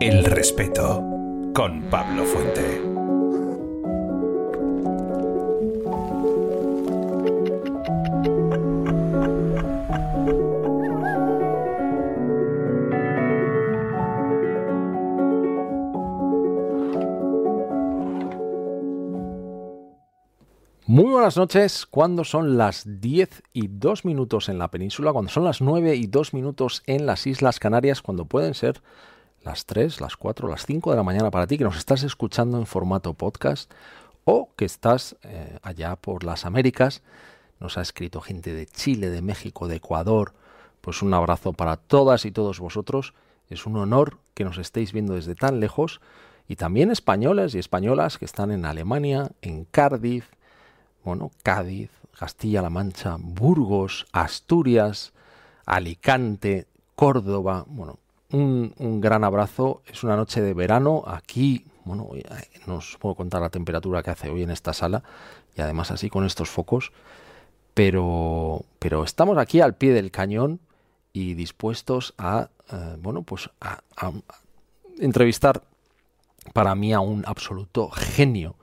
El respeto con Pablo Fuente. Buenas noches, cuando son las 10 y 2 minutos en la península, cuando son las 9 y 2 minutos en las Islas Canarias, cuando pueden ser las 3, las 4, las 5 de la mañana para ti que nos estás escuchando en formato podcast o que estás eh, allá por las Américas. Nos ha escrito gente de Chile, de México, de Ecuador. Pues un abrazo para todas y todos vosotros. Es un honor que nos estéis viendo desde tan lejos. Y también españoles y españolas que están en Alemania, en Cardiff, bueno, Cádiz, Castilla-La Mancha, Burgos, Asturias, Alicante, Córdoba, bueno, un, gran abrazo. Es una noche de verano. Aquí, bueno, no os puedo contar la temperatura que hace hoy en esta sala y además así con estos focos. Pero, pero estamos aquí al pie del cañón y dispuestos a, eh, bueno, pues a entrevistar para mí a un absoluto genio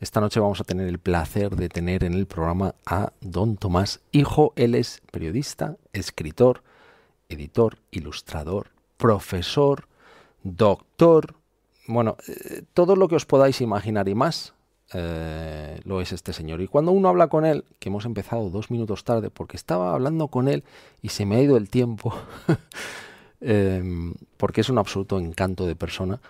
esta noche vamos a tener el placer de tener en el programa a don Tomás Hijo. Él es periodista, escritor, editor, ilustrador, profesor, doctor. Bueno, eh, todo lo que os podáis imaginar y más eh, lo es este señor. Y cuando uno habla con él, que hemos empezado dos minutos tarde porque estaba hablando con él y se me ha ido el tiempo, em, porque es un absoluto encanto de persona,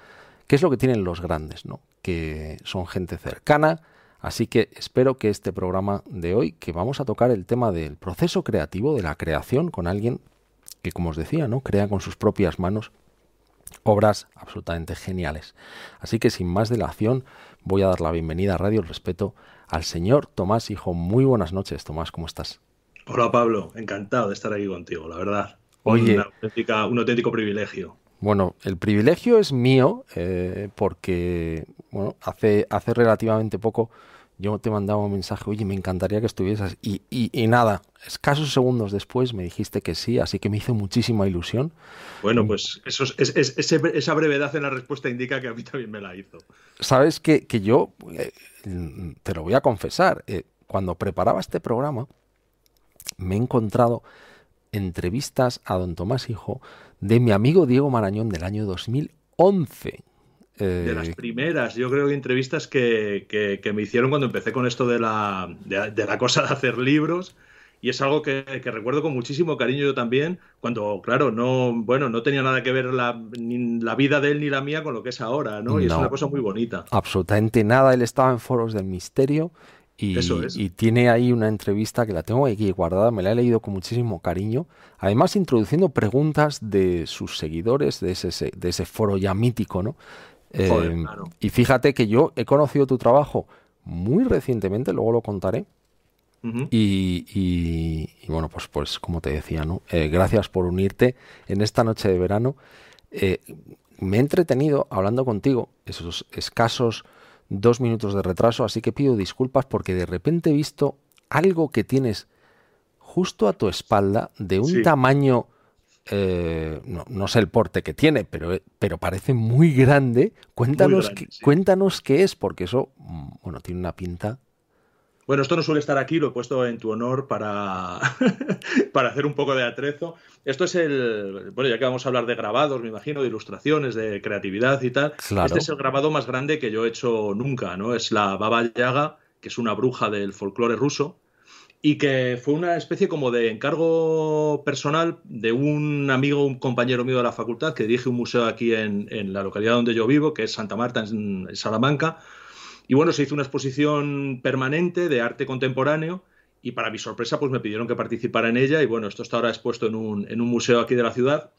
¿Qué es lo que tienen los grandes? ¿no? Que son gente cercana. Así que espero que este programa de hoy, que vamos a tocar el tema del proceso creativo, de la creación con alguien que, como os decía, ¿no? crea con sus propias manos obras absolutamente geniales. Así que sin más dilación, voy a dar la bienvenida a Radio El Respeto al señor Tomás Hijo. Muy buenas noches, Tomás, ¿cómo estás? Hola Pablo, encantado de estar aquí contigo, la verdad. Oye, un auténtico privilegio. Bueno, el privilegio es mío eh, porque bueno, hace, hace relativamente poco yo te mandaba un mensaje, oye, me encantaría que estuvieras. Y, y, nada, escasos segundos después me dijiste que sí, así que me hizo muchísima ilusión. Bueno, pues eso es, esa brevedad en la respuesta indica que a mí también me la hizo. Sabes que, que yo, eh, te lo voy a confesar, eh, cuando preparaba este programa, me he encontrado entrevistas a don Tomás Hijo de mi amigo Diego Marañón del año 2011. De las eh, primeras, yo creo que entrevistas que, que, me hicieron cuando empecé con esto de la, de, la cosa de hacer libros. Y es algo que, recuerdo con muchísimo cariño yo también, cuando, claro, no, bueno, no tenía nada que ver la, ni la vida de él ni la mía con lo que es ahora, ¿no? Y es una cosa muy bonita. Absolutamente nada. Él estaba en foros del misterio y, tiene ahí una entrevista que la tengo aquí guardada, me la he leído con muchísimo cariño. Además, introduciendo preguntas de sus seguidores, de ese, de ese foro ya mítico, ¿no? Eh, y fíjate que yo he conocido tu trabajo muy recientemente, luego lo contaré. y, bueno, pues, pues como te decía, ¿no? Eh, gracias por unirte en esta noche de verano. Eh, me he entretenido hablando contigo esos escasos dos minutos de retraso, así que pido disculpas porque de repente he visto algo que tienes justo a tu espalda de un tamaño, eh, no, sé el porte que tiene, pero, pero parece muy grande. Cuéntanos, cuéntanos qué es, porque eso, mm, bueno, tiene una pinta bueno, esto no suele estar aquí, lo he puesto en tu honor para, para hacer un poco de atrezo. Esto es el, bueno, ya que vamos a hablar de grabados, me imagino, de ilustraciones, de creatividad y tal. Este es el grabado más grande que yo he hecho nunca, ¿no? Es la Baba Yaga, que es una bruja del folclore ruso y que fue una especie como de encargo personal de un amigo, un compañero mío de la facultad que dirige un museo aquí en, en la localidad donde yo vivo, que es Santa Marta, en Salamanca y bueno, se hizo una exposición permanente de arte contemporáneo y para mi sorpresa pues me pidieron que participara en ella y bueno, esto está ahora expuesto en un, en un museo aquí de la ciudad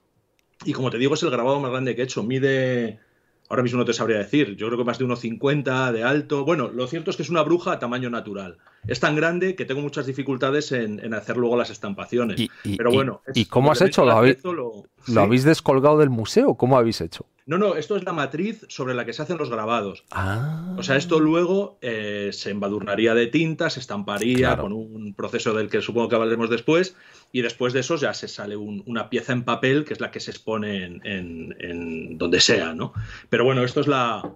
y como te digo es el grabado más grande que he hecho, mide, ahora mismo no te sabría decir, yo creo que más de 1,50 de alto, bueno, lo cierto es que es una bruja a tamaño natural, es tan grande que tengo muchas dificultades en, hacer luego las estampaciones, pero bueno. ¿Y cómo has hecho? ¿Lo, habéis, ¿Lo habéis descolgado del museo? ¿Cómo habéis hecho? No, no, esto es la matriz sobre la que se hacen los grabados. Ah. O sea, esto luego eh, se embadurnaría de tinta, se estamparía con un proceso del que supongo que hablaremos después, y después de eso ya se sale una pieza en papel que es la que se expone en, donde sea, ¿no? Pero bueno, esto es la.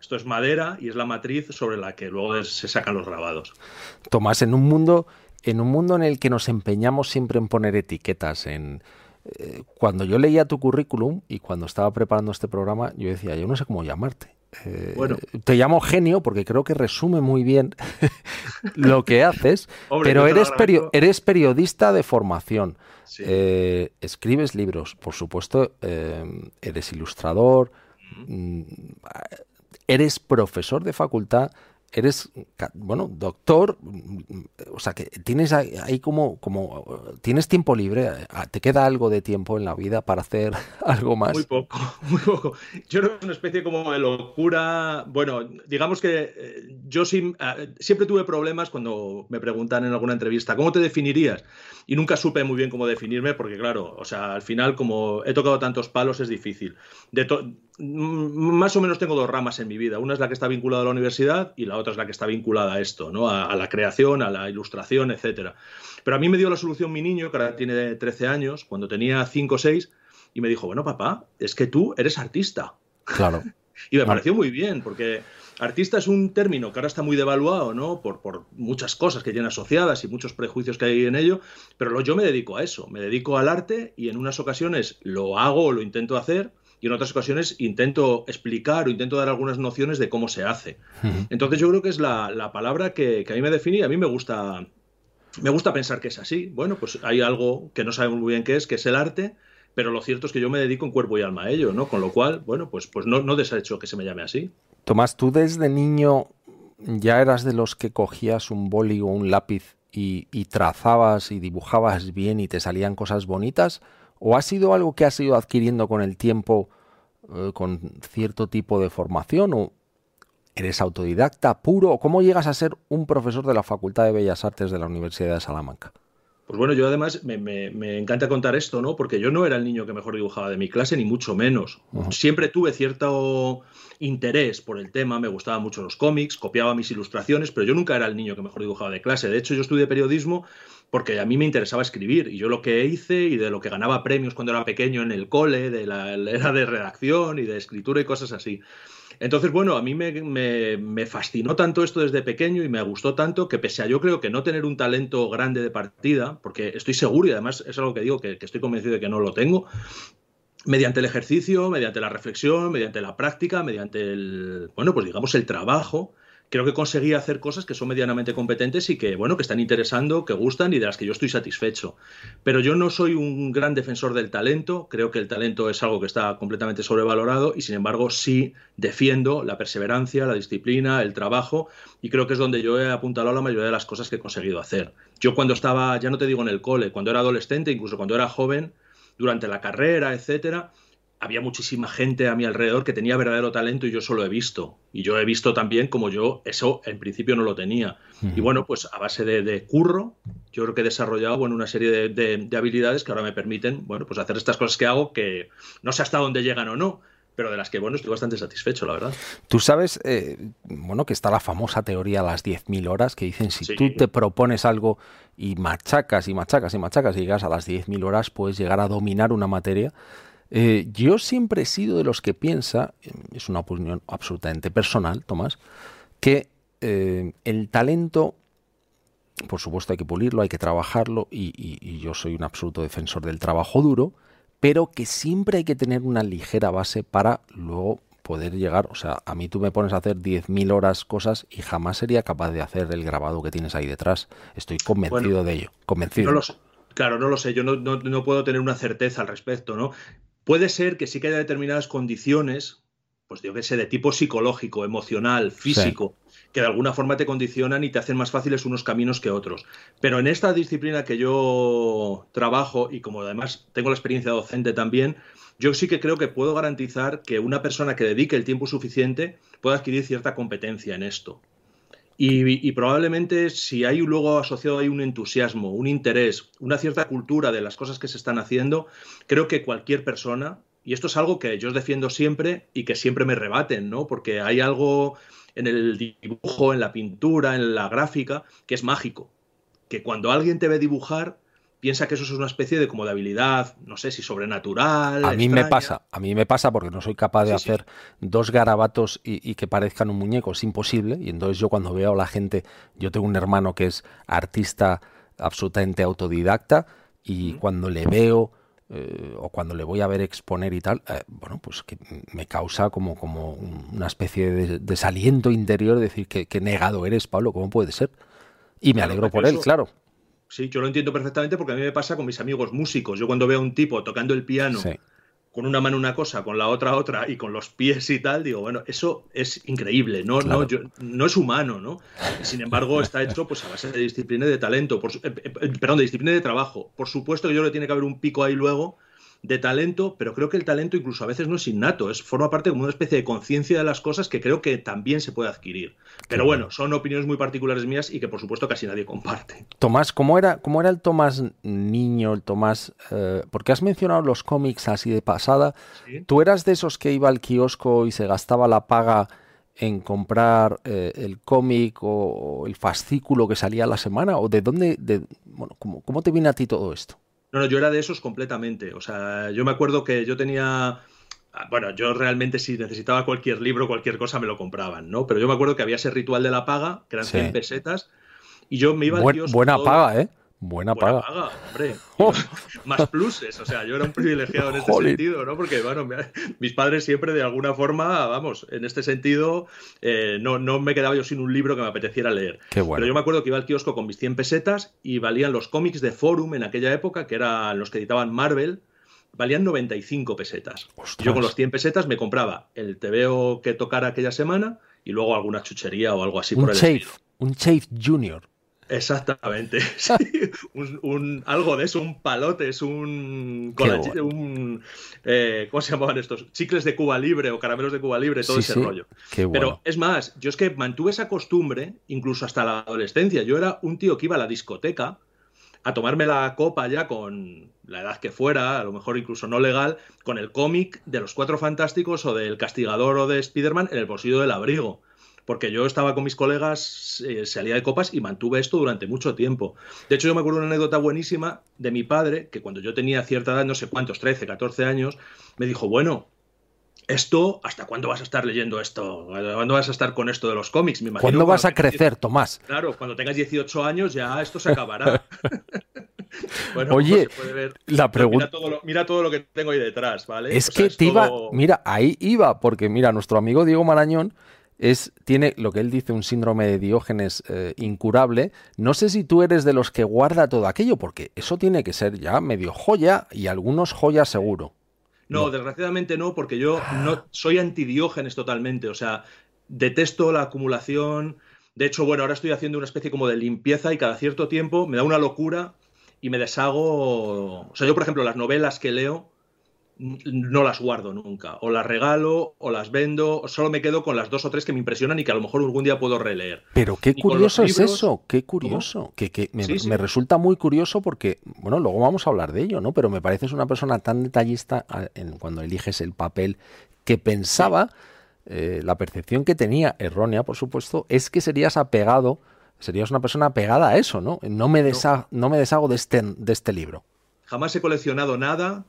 Esto es madera y es la matriz sobre la que luego se sacan los grabados. Tomás, en un mundo, en un mundo en el que nos empeñamos siempre en poner etiquetas, en eh, cuando yo leía tu currículum y cuando estaba preparando este programa, yo decía, yo no sé cómo llamarte. Eh, bueno. Te llamo genio porque creo que resume muy bien lo que haces, pero eres, eres periodista de formación. Eh, escribes libros, por supuesto, eres ilustrador, mm, eres profesor de facultad eres, bueno, doctor, o sea, que tienes ahí como, como, tienes tiempo libre, ¿te queda algo de tiempo en la vida para hacer algo más? Muy poco, muy poco. Yo creo que es una especie como de locura, bueno, digamos que eh, yo eh, siempre tuve problemas cuando me preguntan en alguna entrevista, ¿cómo te definirías? Y nunca supe muy bien cómo definirme porque, claro, o sea, al final como he tocado tantos palos es difícil. De más o menos tengo dos ramas en mi vida. Una es la que está vinculada a la universidad y la otra es la que está vinculada a esto, ¿no? A, la creación, a la ilustración, etcétera. Pero a mí me dio la solución mi niño, que ahora tiene 13 años, cuando tenía 5 o 6, y me dijo, bueno, papá, es que tú eres artista. Claro. y me pareció muy bien, porque artista es un término que ahora está muy devaluado, ¿no? Por, por, muchas cosas que tiene asociadas y muchos prejuicios que hay en ello, pero yo me dedico a eso, me dedico al arte y en unas ocasiones lo hago o lo intento hacer y en otras ocasiones intento explicar o intento dar algunas nociones de cómo se hace. Entonces yo creo que es la, palabra que, a mí me define y a mí me gusta, me gusta pensar que es así. Bueno, pues hay algo que no sabemos muy bien qué es, que es el arte, pero lo cierto es que yo me dedico en cuerpo y alma a ello, ¿no? Con lo cual, bueno, pues, pues no, no deshecho que se me llame así. Tomás, ¿tú desde niño ya eras de los que cogías un boli o un lápiz y, y trazabas y dibujabas bien y te salían cosas bonitas? ¿O ha sido algo que has ido adquiriendo con el tiempo, eh, con cierto tipo de formación? ¿O eres autodidacta puro? ¿O cómo llegas a ser un profesor de la Facultad de Bellas Artes de la Universidad de Salamanca? Pues bueno, yo además me, encanta contar esto, ¿no? Porque yo no era el niño que mejor dibujaba de mi clase, ni mucho menos. Siempre tuve cierto interés por el tema, me gustaban mucho los cómics, copiaba mis ilustraciones, pero yo nunca era el niño que mejor dibujaba de clase. De hecho, yo estudié periodismo porque a mí me interesaba escribir y yo lo que hice y de lo que ganaba premios cuando era pequeño en el cole, de la era de redacción y de escritura y cosas así. Entonces, bueno, a mí me, fascinó tanto esto desde pequeño y me gustó tanto que pese a yo creo que no tener un talento grande de partida, porque estoy seguro y además es algo que digo que, que estoy convencido de que no lo tengo, mediante el ejercicio, mediante la reflexión, mediante la práctica, mediante el, bueno, pues digamos el trabajo, creo que conseguí hacer cosas que son medianamente competentes y que, bueno, que están interesando, que gustan y de las que yo estoy satisfecho. Pero yo no soy un gran defensor del talento, creo que el talento es algo que está completamente sobrevalorado y, sin embargo, sí defiendo la perseverancia, la disciplina, el trabajo y creo que es donde yo he apuntado la mayoría de las cosas que he conseguido hacer. Yo cuando estaba, ya no te digo en el cole, cuando era adolescente, incluso cuando era joven, durante la carrera, etcétera, había muchísima gente a mi alrededor que tenía verdadero talento y yo solo he visto. Y yo he visto también como yo eso en principio no lo tenía. Y bueno, pues a base de, curro, yo creo que he desarrollado bueno, una serie de, habilidades que ahora me permiten bueno, pues hacer estas cosas que hago que no sé hasta dónde llegan o no, pero de las que bueno, estoy bastante satisfecho, la verdad. Tú sabes, eh, bueno, que está la famosa teoría las 10.000 horas que dicen si tú te propones algo y machacas y machacas y machacas y llegas a las 10.000 horas, puedes llegar a dominar una materia eh, yo siempre he sido de los que piensa, es una opinión absolutamente personal, Tomás, que eh, el talento, por supuesto hay que pulirlo, hay que trabajarlo, y, yo soy un absoluto defensor del trabajo duro, pero que siempre hay que tener una ligera base para luego poder llegar, o sea, a mí tú me pones a hacer 10.000 horas cosas y jamás sería capaz de hacer el grabado que tienes ahí detrás. Estoy convencido de ello, convencido. claro, no lo sé, yo no, no, puedo tener una certeza al respecto, ¿no? Puede ser que sí que haya determinadas condiciones, pues yo que sé, de tipo psicológico, emocional, físico, que de alguna forma te condicionan y te hacen más fáciles unos caminos que otros. Pero en esta disciplina que yo trabajo y como además tengo la experiencia docente también, yo sí que creo que puedo garantizar que una persona que dedique el tiempo suficiente pueda adquirir cierta competencia en esto. Y, probablemente si hay luego asociado ahí un entusiasmo, un interés, una cierta cultura de las cosas que se están haciendo, creo que cualquier persona, Y esto es algo que yo defiendo siempre y que siempre me rebaten, ¿no? Porque hay algo en el dibujo, en la pintura, en la gráfica, que es mágico. Que cuando alguien te ve dibujar, piensa que eso es una especie de como de habilidad, no sé si sobrenatural. A mí me pasa, a mí me pasa porque no soy capaz de hacer dos garabatos y, que parezcan un muñeco, es imposible. Y entonces yo cuando veo a la gente, yo tengo un hermano que es artista absolutamente autodidacta y cuando le veo eh, o cuando le voy a ver exponer y tal, eh, bueno, pues que me causa como, como una especie de desaliento interior de decir que, que negado eres, Pablo, ¿cómo puede ser? Y me alegro por él, claro. Sí, yo lo entiendo perfectamente porque a mí me pasa con mis amigos músicos. Yo cuando veo a un tipo tocando el piano con una mano una cosa, con la otra otra y con los pies y tal, digo, bueno, eso es increíble, no, no, no es humano, ¿no? Sin embargo, está hecho pues a base de disciplina y de talento, por, eh, eh, perdón, de disciplina y de trabajo. Por supuesto que yo le tiene que haber un pico ahí luego de talento, pero creo que el talento incluso a veces no es innato, es forma parte como una especie de conciencia de las cosas que creo que también se puede adquirir. Pero bueno, son opiniones muy particulares mías y que por supuesto casi nadie comparte. Tomás, ¿cómo era, cómo era el Tomás niño, el Tomás? Eh, porque has mencionado los cómics así de pasada. ¿Tú eras de esos que iba al kiosco y se gastaba la paga en comprar eh, el cómic o, el fascículo que salía a la semana? ¿O de dónde, de, bueno, cómo, cómo te viene a ti todo esto? No, no, yo era de esos completamente. O sea, yo me acuerdo que yo tenía. Ah, bueno, yo realmente si necesitaba cualquier libro, cualquier cosa, me lo compraban, ¿no? Pero yo me acuerdo que había ese ritual de la paga, que eran 100 pesetas, y yo me iba al Buena paga, ¿eh? Buena, paga. hombre. Oh. Más pluses. O sea, yo era un privilegiado en este sentido, ¿no? Porque, bueno, mis padres siempre de alguna forma, vamos, en este sentido, eh, no, no me quedaba yo sin un libro que me apeteciera leer. Qué bueno. Pero yo me acuerdo que iba al kiosco con mis 100 pesetas y valían los cómics de Forum en aquella época, que eran los que editaban Marvel, valían 95 pesetas. Yo con los 100 pesetas me compraba el TVO que tocara aquella semana y luego alguna chuchería o algo así un por el Chafe, Un Chafe Junior. Exactamente. un, algo de eso, un palote, es un. un eh, ¿Cómo se llamaban estos? Chicles de Cuba Libre o caramelos de Cuba Libre, todo ese rollo. Pero es más, yo es que mantuve esa costumbre incluso hasta la adolescencia. Yo era un tío que iba a la discoteca a tomarme la copa ya con la edad que fuera, a lo mejor incluso no legal, con el cómic de los Cuatro Fantásticos o del Castigador o de Spider-Man en el bolsillo del abrigo porque yo estaba con mis colegas, eh, salía de copas y mantuve esto durante mucho tiempo. De hecho, yo me acuerdo una anécdota buenísima de mi padre, que cuando yo tenía cierta edad, no sé cuántos, 13, 14 años, me dijo, bueno, esto, ¿hasta cuándo vas a estar leyendo esto? ¿Cuándo vas a estar con esto de los cómics? Me ¿Cuándo vas a crecer, Tomás? Claro, cuando tengas 18 años ya esto se acabará. bueno, Oye, la pregunta... Mira, todo lo que tengo ahí detrás, ¿vale? Es que te iba... Mira, ahí iba, porque mira, nuestro amigo Diego Marañón es, tiene lo que él dice un síndrome de Diógenes eh, incurable. No sé si tú eres de los que guarda todo aquello, porque eso tiene que ser ya medio joya y algunos joyas seguro. No, desgraciadamente no, porque yo no soy antidiógenes totalmente. O sea, detesto la acumulación. De hecho, bueno, ahora estoy haciendo una especie como de limpieza y cada cierto tiempo me da una locura y me deshago. O sea, yo, por ejemplo, las novelas que leo no las guardo nunca. O las regalo, o las vendo, solo me quedo con las dos o tres que me impresionan y que a lo mejor algún día puedo releer. Pero qué curioso es eso, qué curioso. Que, me, resulta muy curioso porque, bueno, luego vamos a hablar de ello, ¿no? Pero me pareces una persona tan detallista en, cuando eliges el papel que pensaba, eh, la percepción que tenía, errónea por supuesto, es que serías apegado, serías una persona apegada a eso, ¿no? No me, no me deshago de este, de este libro. Jamás he coleccionado nada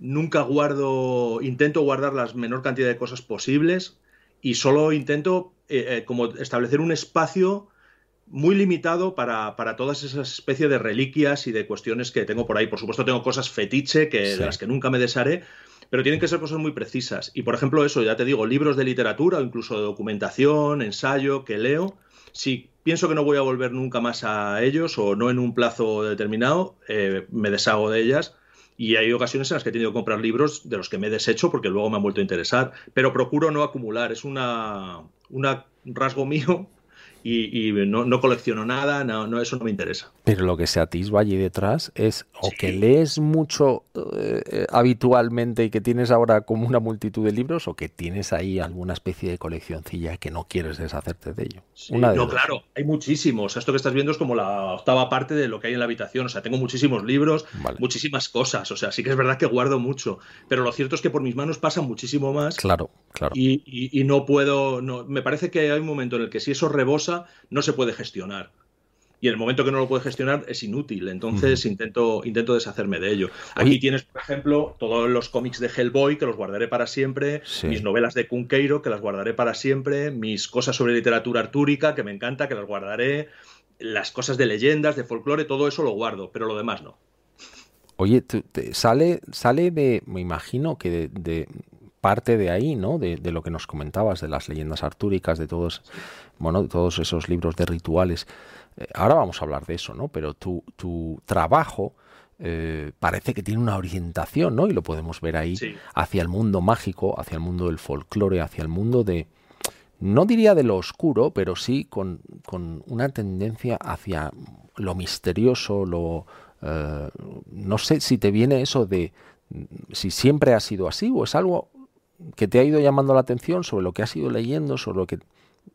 nunca guardo, intento guardar la menor cantidad de cosas posibles y solo intento eh, eh, como establecer un espacio muy limitado para, todas esas especies de reliquias y de cuestiones que tengo por ahí. Por supuesto tengo cosas fetiche que, de las que nunca me desharé, pero tienen que ser cosas muy precisas. Y por ejemplo eso, ya te digo, libros de literatura o incluso de documentación, ensayo, que leo, si pienso que no voy a volver nunca más a ellos o no en un plazo determinado, eh, me deshago de ellas y hay ocasiones en las que he tenido que comprar libros de los que me he deshecho porque luego me han vuelto a interesar, pero procuro no acumular, es una, un rasgo mío y, no, no, colecciono nada, no, no, eso no me interesa. Pero lo que se atisba allí detrás es o que lees mucho eh, habitualmente y que tienes ahora como una multitud de libros o que tienes ahí alguna especie de coleccioncilla que no quieres deshacerte de ello. no, claro, hay muchísimos. Esto que estás viendo es como la octava parte de lo que hay en la habitación. O sea, tengo muchísimos libros, muchísimas cosas. O sea, sí que es verdad que guardo mucho. Pero lo cierto es que por mis manos pasa muchísimo más. Claro, claro. Y, y no puedo. No, me parece que hay un momento en el que si eso rebosa, no se puede gestionar y en el momento que no lo puede gestionar es inútil. Entonces intento, intento deshacerme de ello. Aquí tienes, por ejemplo, todos los cómics de Hellboy que los guardaré para siempre, mis novelas de Kunkeiro que las guardaré para siempre, mis cosas sobre literatura artúrica que me encanta que las guardaré, las cosas de leyendas, de folclore, todo eso lo guardo, pero lo demás no. Oye, sale, sale de, me imagino que de, parte de ahí, ¿no? De, de, lo que nos comentabas, de las leyendas artúricas, de todos, bueno, todos esos libros de rituales. Eh, ahora vamos a hablar de eso, ¿no? Pero tu, tu trabajo eh, parece que tiene una orientación, ¿no? Y lo podemos ver ahí hacia el mundo mágico, hacia el mundo del folclore, hacia el mundo de, no diría de lo oscuro, pero sí con, con una tendencia hacia lo misterioso, lo... Eh, no sé si te viene eso de si siempre ha sido así o es algo que te ha ido llamando la atención sobre lo que has ido leyendo, sobre lo que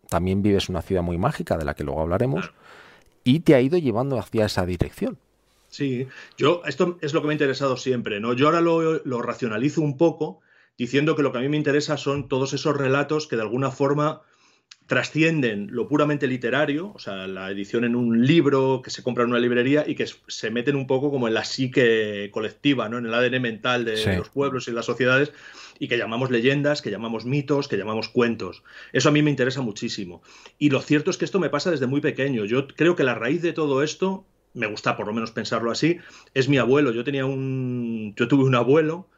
también vives una ciudad muy mágica, de la que luego hablaremos y te ha ido llevando hacia esa dirección. Sí, yo, esto es lo que me ha interesado siempre, ¿no? Yo ahora lo, lo racionalizo un poco diciendo que lo que a mí me interesa son todos esos relatos que de alguna forma trascienden lo puramente literario, o sea, la edición en un libro que se compra en una librería y que se meten un poco como en la psique colectiva, ¿no? en el ADN mental de los pueblos y las sociedades y que llamamos leyendas, que llamamos mitos, que llamamos cuentos. Eso a mí me interesa muchísimo. Y lo cierto es que esto me pasa desde muy pequeño. Yo creo que la raíz de todo esto, me gusta por lo menos pensarlo así, es mi abuelo. Yo tenía un yo tuve un abuelo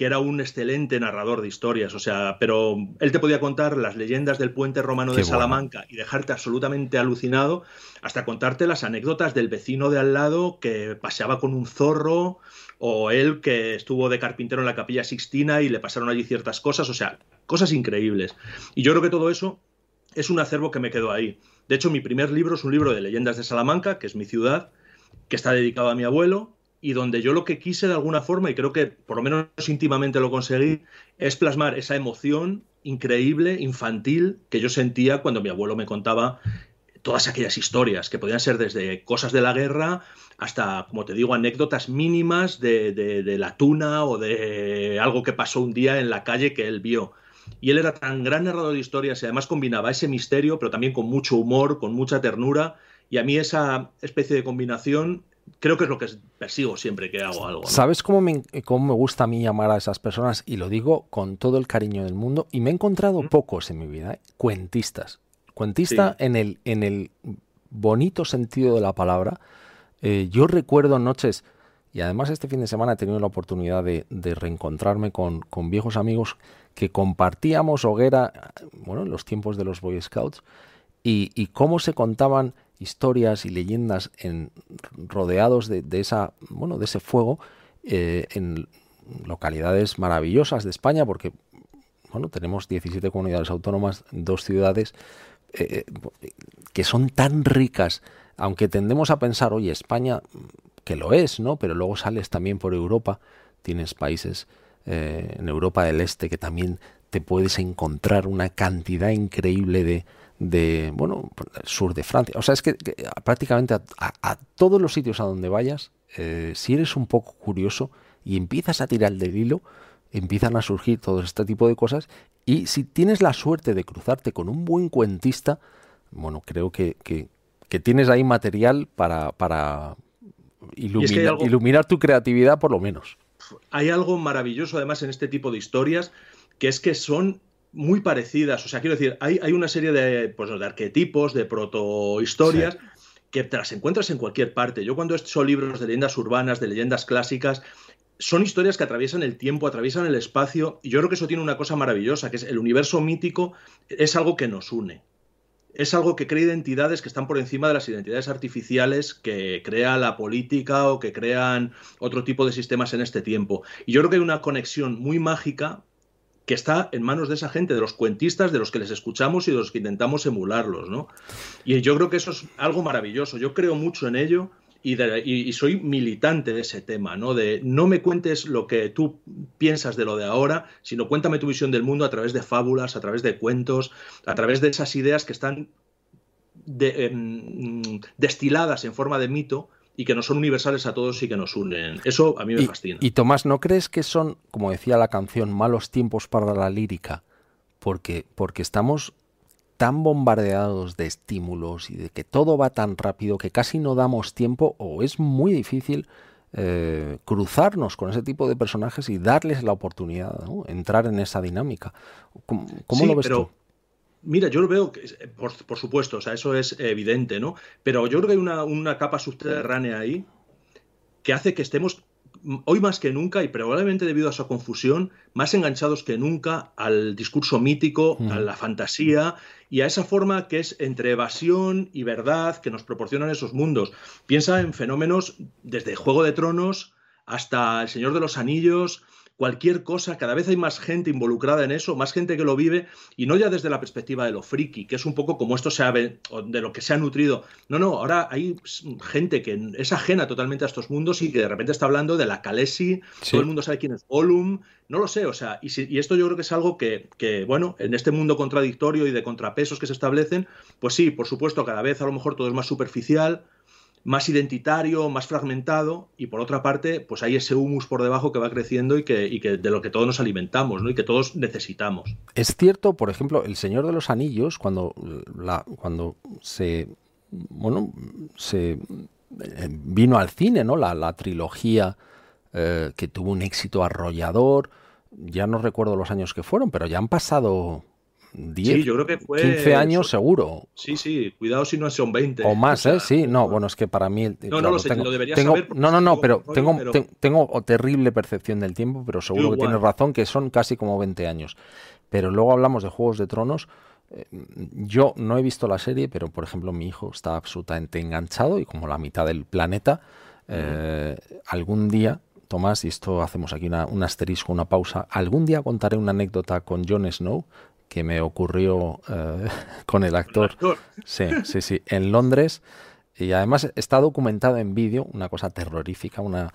que era un excelente narrador de historias, o sea, pero él te podía contar las leyendas del puente romano de Salamanca y dejarte absolutamente alucinado, hasta contarte las anécdotas del vecino de al lado que paseaba con un zorro, o él que estuvo de carpintero en la capilla Sixtina y le pasaron allí ciertas cosas, o sea, cosas increíbles. Y yo creo que todo eso es un acervo que me quedó ahí. De hecho, mi primer libro es un libro de leyendas de Salamanca, que es mi ciudad, que está dedicado a mi abuelo, y donde yo lo que quise de alguna forma, y creo que por lo menos íntimamente lo conseguí, es plasmar esa emoción increíble, infantil, que yo sentía cuando mi abuelo me contaba todas aquellas historias, que podían ser desde cosas de la guerra hasta, como te digo, anécdotas mínimas de, de, la tuna o de algo que pasó un día en la calle que él vio. Y él era tan gran narrador de historias y además combinaba ese misterio, pero también con mucho humor, con mucha ternura. Y a mí esa especie de combinación creo que es lo que persigo siempre que hago algo. ¿Sabes cómo me, cómo me gusta a mí llamar a esas personas? Y lo digo con todo el cariño del mundo. Y me he encontrado pocos en mi vida, ¿eh? cuentistas. Cuentista en, el, en el bonito sentido de la palabra. Eh, yo recuerdo noches, y además este fin de semana he tenido la oportunidad de, reencontrarme con, viejos amigos que compartíamos hoguera, bueno, en los tiempos de los Boy Scouts, y cómo se contaban historias y leyendas en, rodeados de, esa, bueno, de ese fuego eh, en localidades maravillosas de España, porque bueno, tenemos 17 comunidades autónomas, dos ciudades eh, eh, que son tan ricas, aunque tendemos a pensar, oye, España, que lo es, ¿no? Pero luego sales también por Europa, tienes países en Europa del Este que también te puedes encontrar una cantidad increíble de, de, bueno, el sur de Francia. O sea, es que, prácticamente a, todos los sitios a donde vayas, eh, si eres un poco curioso y empiezas a tirar del hilo, empiezan a surgir todo este tipo de cosas. Y si tienes la suerte de cruzarte con un buen cuentista, bueno, creo que, que, tienes ahí material para, para iluminar tu creatividad por lo menos. Hay algo maravilloso además en este tipo de historias, que es que son muy parecidas. O sea, quiero decir, hay, hay una serie de, pues, de arquetipos, de protohistorias. que te las encuentras en cualquier parte. Yo cuando he hecho libros de leyendas urbanas, de leyendas clásicas, son historias que atraviesan el tiempo, atraviesan el espacio, y yo creo que eso tiene una cosa maravillosa, que es el universo mítico es algo que nos une. Es algo que crea identidades que están por encima de las identidades artificiales que crea la política o que crean otro tipo de sistemas en este tiempo. Y yo creo que hay una conexión muy mágica que está en manos de esa gente, de los cuentistas, de los que les escuchamos y de los que intentamos emularlos, ¿no? Y yo creo que eso es algo maravilloso. Yo creo mucho en ello y, soy militante de ese tema, ¿no? De no me cuentes lo que tú piensas de lo de ahora, sino cuéntame tu visión del mundo a través de fábulas, a través de cuentos, a través de esas ideas que están em, destiladas en forma de mito y que no son universales a todos y que nos unen. Eso a mí me fascina. Y Tomás, ¿no crees que son, como decía la canción, malos tiempos para la lírica? Porque, porque estamos tan bombardeados de estímulos y de que todo va tan rápido que casi no damos tiempo o es muy difícil eh, cruzarnos con ese tipo de personajes y darles la oportunidad, ¿no? entrar en esa dinámica. ¿Cómo, lo ves tú? Mira, yo lo veo, por, por, supuesto, o sea, eso es evidente, ¿no? Pero yo creo que hay una, una capa subterránea ahí que hace que estemos hoy más que nunca, y probablemente debido a su confusión, más enganchados que nunca al discurso mítico, a la fantasía y a esa forma que es entre evasión y verdad que nos proporcionan esos mundos. Piensa en fenómenos desde Juego de Tronos hasta El Señor de los Anillos, cualquier cosa, cada vez hay más gente involucrada en eso, más gente que lo vive, y no ya desde la perspectiva de lo friki, que es un poco como esto se ha, de lo que se ha nutrido. No, no, ahora hay gente que es ajena totalmente a estos mundos y que de repente está hablando de la Kalesi, todo el mundo sabe quién es Gollum, no lo sé, o sea, y, y, esto yo creo que es algo que, que, bueno, en este mundo contradictorio y de contrapesos que se establecen, pues sí, por supuesto, cada vez a lo mejor todo es más superficial, más identitario, más fragmentado, y por otra parte, pues hay ese humus por debajo que va creciendo y que, de lo que todos nos alimentamos, ¿no? Y que todos necesitamos. Es cierto, por ejemplo, El Señor de los Anillos, cuando cuando se bueno, se eh, vino al cine, ¿no? La, la trilogía eh, que tuvo un éxito arrollador. Ya no recuerdo los años que fueron, pero ya han pasado 10, yo creo que fue 15 años seguro. Sí, sí, cuidado si no son 20. O más, ¿eh? Sí, no, bueno, es que para mí... No, no lo sé, lo debería tengo, saber. No, no, no, pero tengo, tengo terrible percepción del tiempo, pero seguro que tienes razón, que son casi como 20 años. Pero luego hablamos de Juegos de Tronos. Eh, yo no he visto la serie, pero por ejemplo mi hijo está absolutamente enganchado y como la mitad del planeta, eh, algún día Tomás, y esto hacemos aquí una, un asterisco, una pausa. Algún día contaré una anécdota con Jon Snow que me ocurrió eh, con el actor. Sí, sí, sí, en Londres. Y además está documentado en vídeo, una cosa terrorífica, una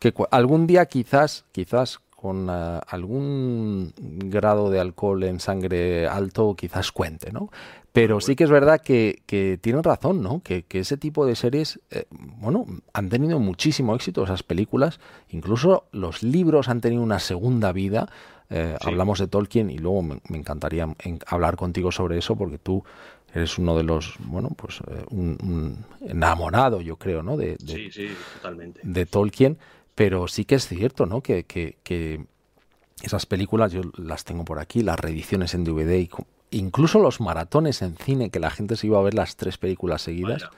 que algún día quizás, quizás con eh, algún grado de alcohol en sangre alto, quizás cuente, ¿no? Pero sí que es verdad que, que tienen razón, ¿no? Que, ese tipo de series, eh, bueno, han tenido muchísimo éxito esas películas. Incluso los libros han tenido una segunda vida. Eh, hablamos de Tolkien y luego me, encantaría hablar contigo sobre eso porque tú eres uno de los, bueno, pues eh, un, enamorado, yo creo, ¿no? De, sí, sí, totalmente. De Tolkien, pero sí que es cierto, ¿no? Que, que, esas películas yo las tengo por aquí, las reediciones en DVD y incluso los maratones en cine que la gente se iba a ver las tres películas seguidas.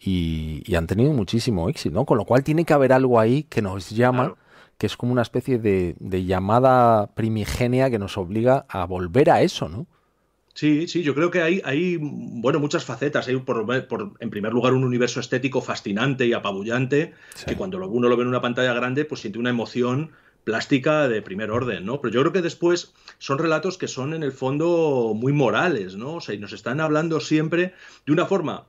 Y, han tenido muchísimo éxito, ¿no? Con lo cual tiene que haber algo ahí que nos llama que es como una especie de, llamada primigenia que nos obliga a volver a eso, ¿no? Sí, sí, yo creo que hay, hay bueno, muchas facetas. Hay, por, en primer lugar, un universo estético fascinante y apabullante, que cuando uno lo ve en una pantalla grande, pues siente una emoción plástica de primer orden, ¿no? Pero yo creo que después son relatos que son en el fondo muy morales, ¿no? O sea, y nos están hablando siempre de una forma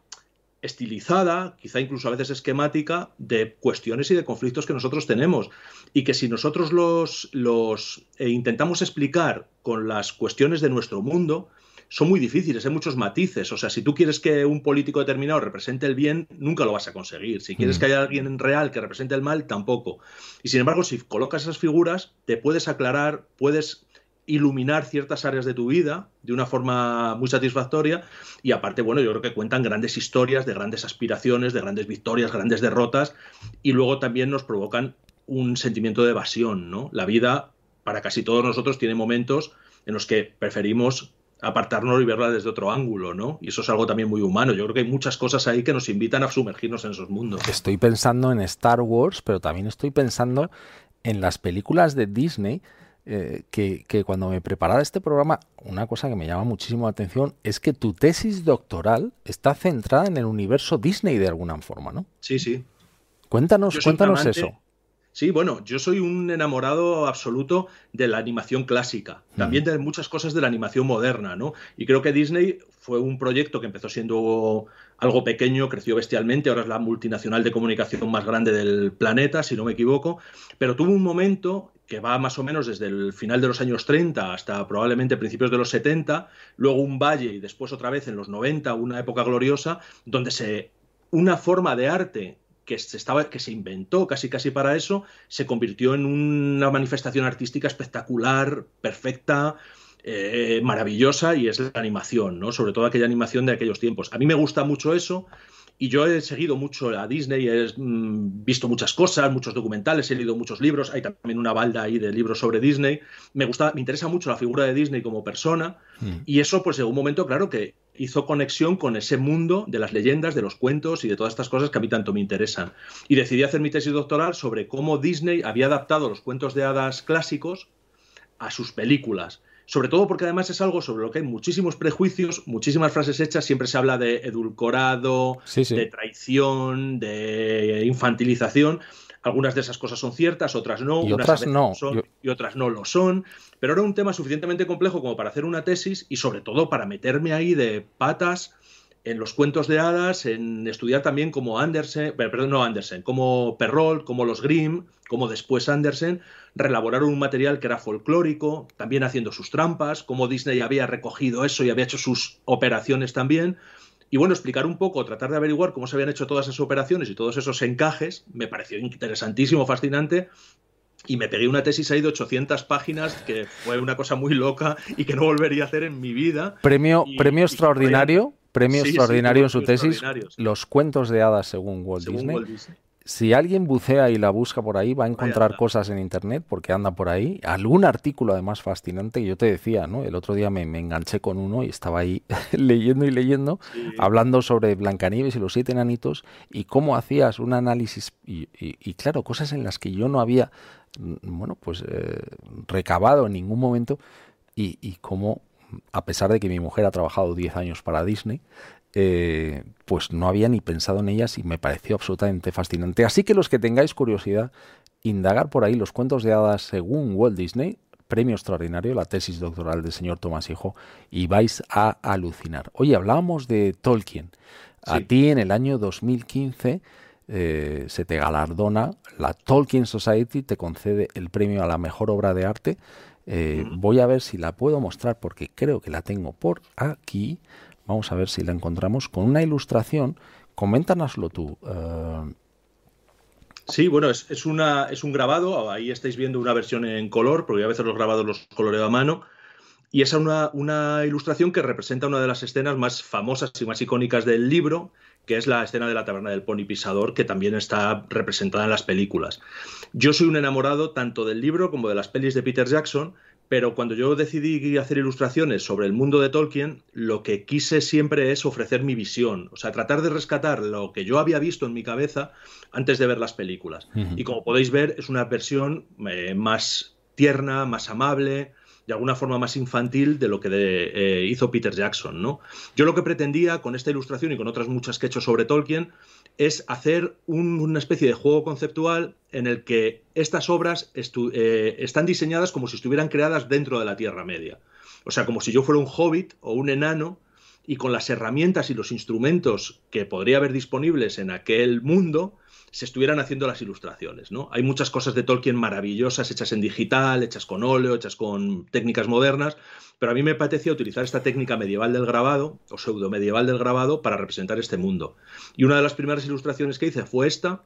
estilizada, quizá incluso a veces esquemática, de cuestiones y de conflictos que nosotros tenemos. Y que si nosotros los, eh, intentamos explicar con las cuestiones de nuestro mundo, son muy difíciles, hay muchos matices. O sea, si tú quieres que un político determinado represente el bien, nunca lo vas a conseguir. Si quieres mm. que haya alguien real que represente el mal, tampoco. Y sin embargo, si colocas esas figuras, te puedes aclarar, puedes iluminar ciertas áreas de tu vida de una forma muy satisfactoria y aparte, bueno, yo creo que cuentan grandes historias de grandes aspiraciones, de grandes victorias, grandes derrotas y luego también nos provocan un sentimiento de evasión, ¿no? La vida, para casi todos nosotros, tiene momentos en los que preferimos apartarnos y verla desde otro ángulo, ¿no? Y eso es algo también muy humano. Yo creo que hay muchas cosas ahí que nos invitan a sumergirnos en esos mundos. Estoy pensando en Star Wars, pero también estoy pensando en las películas de Disney eh, que, cuando me preparaba este programa, una cosa que me llama muchísimo la atención es que tu tesis doctoral está centrada en el universo Disney de alguna forma, ¿no? Sí, sí. Cuéntanos, cuéntanos eso. Sí, bueno, yo soy un enamorado absoluto de la animación clásica, también de muchas cosas de la animación moderna, ¿no? Y creo que Disney fue un proyecto que empezó siendo algo pequeño, creció bestialmente, ahora es la multinacional de comunicación más grande del planeta, si no me equivoco, pero tuvo un momento que va más o menos desde el final de los años 30 hasta probablemente principios de los 70, luego un valle y después otra vez en los 90, una época gloriosa, donde se una forma de arte que se, estaba, que se inventó casi casi para eso, se convirtió en una manifestación artística espectacular, perfecta, eh, maravillosa, y es la animación, ¿no? Sobre todo aquella animación de aquellos tiempos. A mí me gusta mucho eso. Y yo he seguido mucho a Disney, he mm, visto muchas cosas, muchos documentales, he leído muchos libros, hay también una balda ahí de libros sobre Disney. Me gusta, me interesa mucho la figura de Disney como persona mm. y eso pues en un momento claro que hizo conexión con ese mundo de las leyendas, de los cuentos y de todas estas cosas que a mí tanto me interesan. Y decidí hacer mi tesis doctoral sobre cómo Disney había adaptado los cuentos de hadas clásicos a sus películas. Sobre todo porque además es algo sobre lo que hay muchísimos prejuicios, muchísimas frases hechas, siempre se habla de edulcorado, de traición, de infantilización. Algunas de esas cosas son ciertas, otras no, y otras no. Y otras no lo son. Pero era un tema suficientemente complejo como para hacer una tesis y sobre todo para meterme ahí de patas en los cuentos de hadas, en estudiar también como Andersen, perdón, no Andersen, como Perrault, como los Grimm, como después Andersen, relaboraron un material que era folclórico, también haciendo sus trampas, como Disney había recogido eso y había hecho sus operaciones también. Y bueno, explicar un poco, tratar de averiguar cómo se habían hecho todas esas operaciones y todos esos encajes, me pareció interesantísimo, fascinante, y me pegué una tesis ahí de 800 páginas que fue una cosa muy loca y que no volvería a hacer en mi vida. Premio, premio extraordinario, premio extraordinario en su tesis, Los cuentos de hadas según Walt Disney. Si alguien bucea y la busca por ahí, va a encontrar cosas en internet porque anda por ahí. Algún artículo además fascinante que yo te decía, ¿no? El otro día me, enganché con uno y estaba ahí leyendo y leyendo, hablando sobre Blancanieves y los siete enanitos y cómo hacías un análisis y, y claro, cosas en las que yo no había bueno, pues eh, recabado en ningún momento y, y cómo, a pesar de que mi mujer ha trabajado 10 años para Disney, eh, pues no había ni pensado en ellas y me pareció absolutamente fascinante. Así que los que tengáis curiosidad, indagar por ahí los cuentos de hadas según Walt Disney, premio extraordinario, la tesis doctoral del señor Tomás Hijo, y vais a alucinar. Oye, hablábamos de Tolkien. A ti en el año 2015 eh, se te galardona, la Tolkien Society te concede el premio a la mejor obra de arte. Eh, voy a ver si la puedo mostrar porque creo que la tengo por aquí. Vamos a ver si la encontramos con una ilustración. Coméntanoslo tú. Eh. Sí, bueno, es, una, es un grabado. Ahí estáis viendo una versión en color, porque a veces los grabados los coloreo a mano. Y es una, una ilustración que representa una de las escenas más famosas y más icónicas del libro, que es la escena de la taberna del pony pisador, que también está representada en las películas. Yo soy un enamorado tanto del libro como de las pelis de Peter Jackson, pero cuando yo decidí hacer ilustraciones sobre el mundo de Tolkien, lo que quise siempre es ofrecer mi visión, o sea, tratar de rescatar lo que yo había visto en mi cabeza antes de ver las películas. Y como podéis ver, es una versión eh, más tierna, más amable, de alguna forma más infantil de lo que eh, hizo Peter Jackson. ¿no? Yo lo que pretendía con esta ilustración y con otras muchas que he hecho sobre Tolkien es hacer una especie de juego conceptual en el que estas obras eh, están diseñadas como si estuvieran creadas dentro de la Tierra Media. O sea, como si yo fuera un hobbit o un enano y con las herramientas y los instrumentos que podría haber disponibles en aquel mundo, se estuvieran haciendo las ilustraciones. ¿no? Hay muchas cosas de Tolkien maravillosas, hechas en digital, hechas con óleo, hechas con técnicas modernas, pero a mí me parecía utilizar esta técnica medieval del grabado, o pseudo medieval del grabado, para representar este mundo. Y una de las primeras ilustraciones que hice fue esta,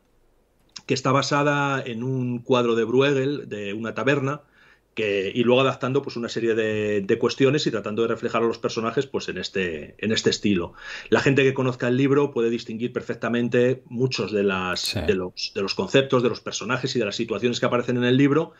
que está basada en un cuadro de Bruegel, de una taberna, y luego adaptando pues una serie de, cuestiones y tratando de reflejar a los personajes pues en este, en este estilo. La gente que conozca el libro puede distinguir perfectamente muchos de, las, de, los, de los conceptos, de los personajes y de las situaciones que aparecen en el libro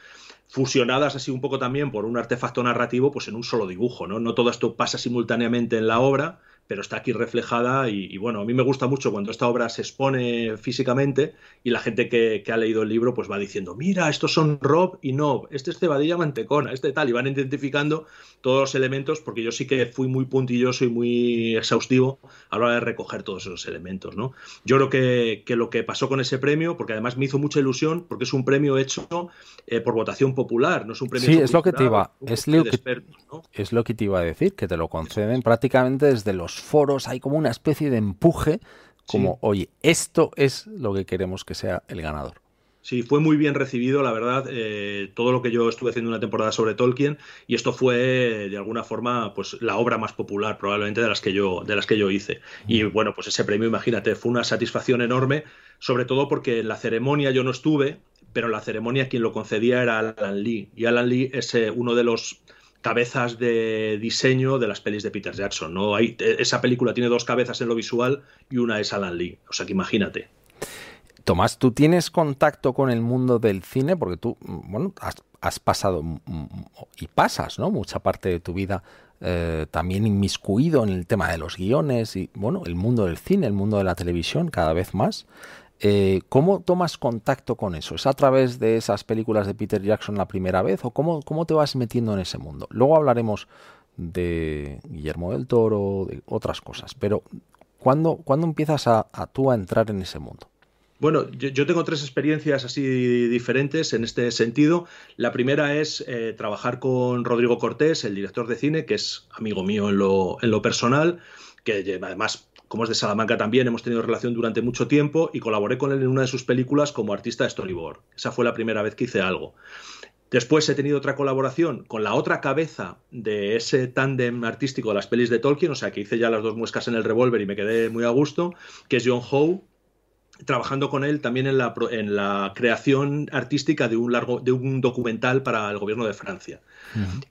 fusionadas así un poco también por un artefacto narrativo, pues en un solo dibujo, ¿no? No todo esto pasa simultáneamente en la obra, pero está aquí reflejada y, bueno, a mí me gusta mucho cuando esta obra se expone físicamente y la gente que, ha leído el libro pues va diciendo, mira, estos son Rob y Nob, este es Cebadilla Mantecona, este tal, y van identificando todos los elementos porque yo sí que fui muy puntilloso y muy exhaustivo a la hora de recoger todos esos elementos, ¿no? Yo creo que, lo que pasó con ese premio, porque además me hizo mucha ilusión, porque es un premio hecho eh, por votación popular, no es un premio... Sí, es lo que te iba, es lo que, es lo que te iba a decir, que te lo conceden prácticamente desde los foros, hay como una especie de empuje, como, oye, esto es lo que queremos que sea el ganador. Sí, fue muy bien recibido, la verdad, eh, todo lo que yo estuve haciendo una temporada sobre Tolkien y esto fue de alguna forma pues la obra más popular probablemente de las que yo de las que yo hice. Y bueno, pues ese premio, imagínate, fue una satisfacción enorme, sobre todo porque en la ceremonia yo no estuve, pero en la ceremonia quien lo concedía era Alan Lee y Alan Lee es eh, uno de los cabezas de diseño de las pelis de Peter Jackson. ¿no? Hay, e, esa película tiene dos cabezas en lo visual y una es Alan Lee. O sea que imagínate. Tomás, ¿tú tienes contacto con el mundo del cine? Porque tú, bueno, has, pasado y pasas, ¿no? Mucha parte de tu vida eh, también inmiscuido en el tema de los guiones y, bueno, el mundo del cine, el mundo de la televisión cada vez más. Eh, ¿Cómo tomas contacto con eso? ¿Es a través de esas películas de Peter Jackson la primera vez o cómo, cómo te vas metiendo en ese mundo? Luego hablaremos de Guillermo del Toro, de otras cosas, pero ¿cuándo, empiezas a, tú a entrar en ese mundo? Bueno, yo, tengo tres experiencias así diferentes en este sentido. La primera es eh, trabajar con Rodrigo Cortés, el director de cine, que es amigo mío en lo, en lo personal, que además como es de Salamanca también, hemos tenido relación durante mucho tiempo y colaboré con él en una de sus películas como artista de storyboard. Esa fue la primera vez que hice algo. Después he tenido otra colaboración con la otra cabeza de ese tándem artístico de las pelis de Tolkien, o sea que hice ya las dos muescas en el revólver y me quedé muy a gusto, que es John Howe, trabajando con él también en la, en la creación artística de un, largo, de un documental para el gobierno de Francia.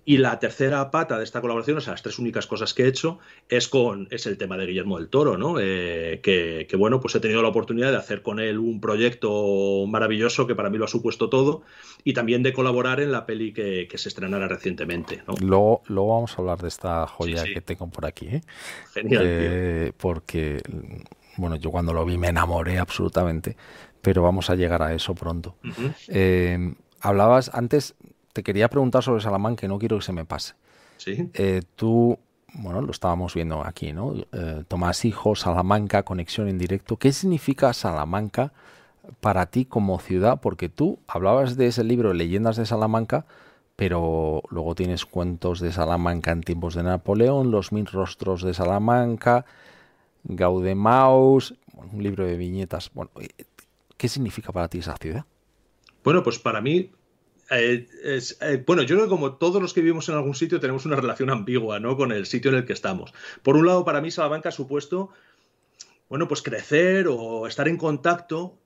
Y la tercera pata de esta colaboración, o sea, las tres únicas cosas que he hecho, es con es el tema de Guillermo del Toro, ¿no? Eh, que, bueno, pues he tenido la oportunidad de hacer con él un proyecto maravilloso que para mí lo ha supuesto todo, y también de colaborar en la peli que, se estrenara recientemente. Luego, vamos a hablar de esta joya que tengo por aquí. ¿eh? Genial. Eh, porque bueno, yo cuando lo vi me enamoré absolutamente, pero vamos a llegar a eso pronto. Eh, hablabas antes, te quería preguntar sobre Salamanca, no quiero que se me pase. Sí. Eh, tú, bueno, lo estábamos viendo aquí, ¿no? Eh, Tomás Hijo, Salamanca, conexión en directo. ¿Qué significa Salamanca para ti como ciudad? Porque tú hablabas de ese libro, Leyendas de Salamanca, pero luego tienes cuentos de Salamanca en tiempos de Napoleón, los mil rostros de Salamanca, Gaudemaus, un libro de viñetas. Bueno, eh, ¿qué significa para ti esa ciudad? Bueno, pues para mí eh, eh, bueno, yo creo que como todos los que vivimos en algún sitio tenemos una relación ambigua, ¿no? Con el sitio en el que estamos. Por un lado, para mí Salamanca ha supuesto, bueno, pues crecer o estar en contacto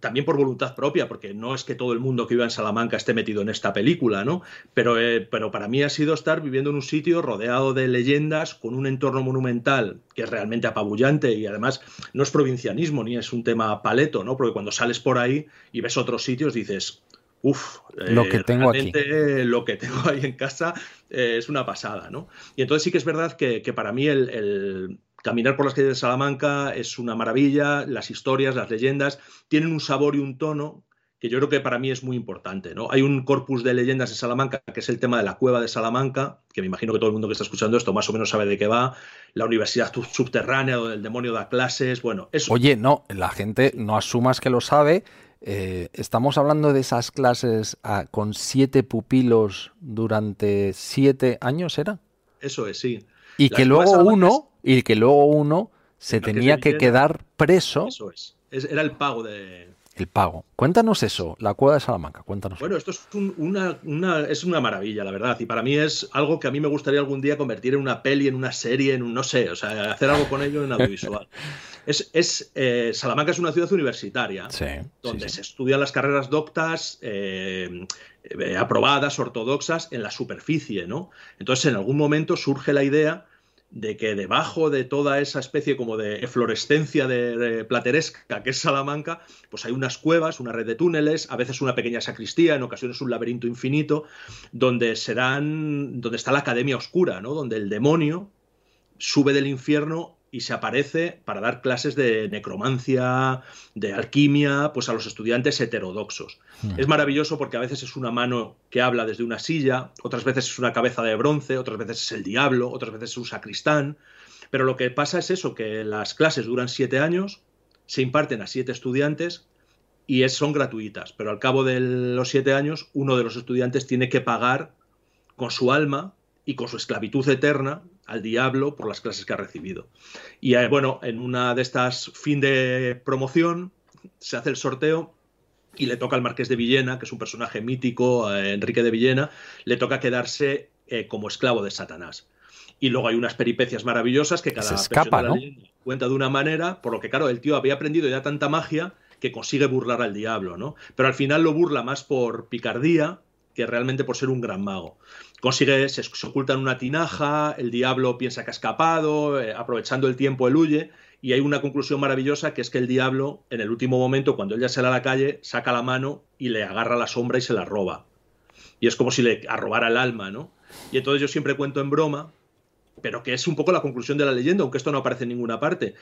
también por voluntad propia, porque no es que todo el mundo que viva en Salamanca esté metido en esta película, ¿no? Pero, eh, pero para mí ha sido estar viviendo en un sitio rodeado de leyendas, con un entorno monumental que es realmente apabullante y además no es provincianismo ni es un tema paleto, ¿no? Porque cuando sales por ahí y ves otros sitios dices, uff, lo que tengo aquí. Lo que tengo ahí en casa eh, es una pasada, ¿no? Y entonces sí que es verdad que, para mí el Caminar por las calles de Salamanca es una maravilla, las historias, las leyendas tienen un sabor y un tono que yo creo que para mí es muy importante. ¿no? Hay un corpus de leyendas de Salamanca, que es el tema de la cueva de Salamanca, que me imagino que todo el mundo que está escuchando esto más o menos sabe de qué va, la universidad subterránea donde el demonio da clases, bueno, eso... Oye, no, la gente no asumas que lo sabe. Eh, estamos hablando de esas clases ah, con siete pupilos durante siete años, ¿era? Eso es, sí. Y que luego uno y que luego uno se tenía que quedar preso. Eso es. Era el pago de. El pago. Cuéntanos eso, la cueva de Salamanca. Cuéntanos. Bueno, esto es una, es una maravilla, la verdad. Y para mí es algo que a mí me gustaría algún día convertir en una peli, en una serie, en un no sé, o sea, hacer algo con ello en audiovisual. es, es eh, Salamanca es una ciudad universitaria donde se estudian las carreras doctas eh, eh, aprobadas, ortodoxas en la superficie, ¿no? Entonces, en algún momento surge la idea de que debajo de toda esa especie como de eflorescencia de, plateresca que es Salamanca, pues hay unas cuevas, una red de túneles, a veces una pequeña sacristía, en ocasiones un laberinto infinito, donde serán, donde está la academia oscura, ¿no? Donde el demonio sube del infierno y se aparece para dar clases de necromancia, de alquimia, pues a los estudiantes heterodoxos. Hmm. Es maravilloso porque a veces es una mano que habla desde una silla, otras veces es una cabeza de bronce, otras veces es el diablo, otras veces es un sacristán. Pero lo que pasa es eso, que las clases duran siete años, se imparten a siete estudiantes y son gratuitas, pero al cabo de los siete años uno de los estudiantes tiene que pagar con su alma y con su esclavitud eterna al diablo por las clases que ha recibido. Y eh, bueno, en una de estas fin de promoción se hace el sorteo y le toca al marqués de Villena, que es un personaje mítico, eh, Enrique de Villena, le toca quedarse eh, como esclavo de Satanás. Y luego hay unas peripecias maravillosas que cada se escapa, ¿no? cuenta de una manera, por lo que claro, el tío había aprendido ya tanta magia que consigue burlar al diablo, ¿no? Pero al final lo burla más por picardía que realmente por ser un gran mago. Consigue, se, oculta en una tinaja, el diablo piensa que ha escapado, eh, aprovechando el tiempo él huye, y hay una conclusión maravillosa que es que el diablo, en el último momento, cuando él ya sale a la calle, saca la mano y le agarra la sombra y se la roba. Y es como si le arrobara el alma, ¿no? Y entonces yo siempre cuento en broma, pero que es un poco la conclusión de la leyenda, aunque esto no aparece en ninguna parte,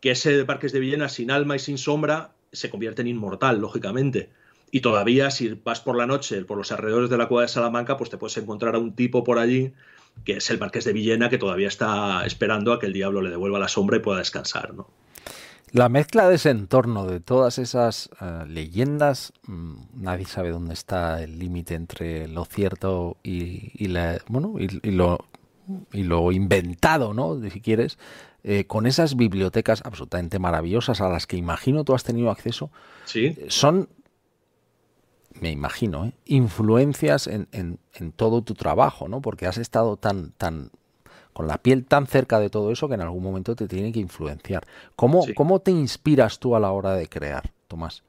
que ese Parques de Villena sin alma y sin sombra se convierte en inmortal, lógicamente y todavía, si vas por la noche por los alrededores de la cueva de Salamanca, pues te puedes encontrar a un tipo por allí, que es el Marqués de Villena, que todavía está esperando a que el diablo le devuelva la sombra y pueda descansar, ¿no? La mezcla de ese entorno, de todas esas eh, leyendas, mm, nadie sabe dónde está el límite entre lo cierto y, la, bueno, y, lo, y lo inventado, ¿no? Si quieres, eh, con esas bibliotecas absolutamente maravillosas a las que imagino tú has tenido acceso, ¿Sí? son me imagino, ¿eh? influencias en, en, todo tu trabajo, ¿no? Porque has estado tan, tan, con la piel tan cerca de todo eso que en algún momento te tiene que influenciar. ¿Cómo, ¿cómo te inspiras tú a la hora de crear, Tomás?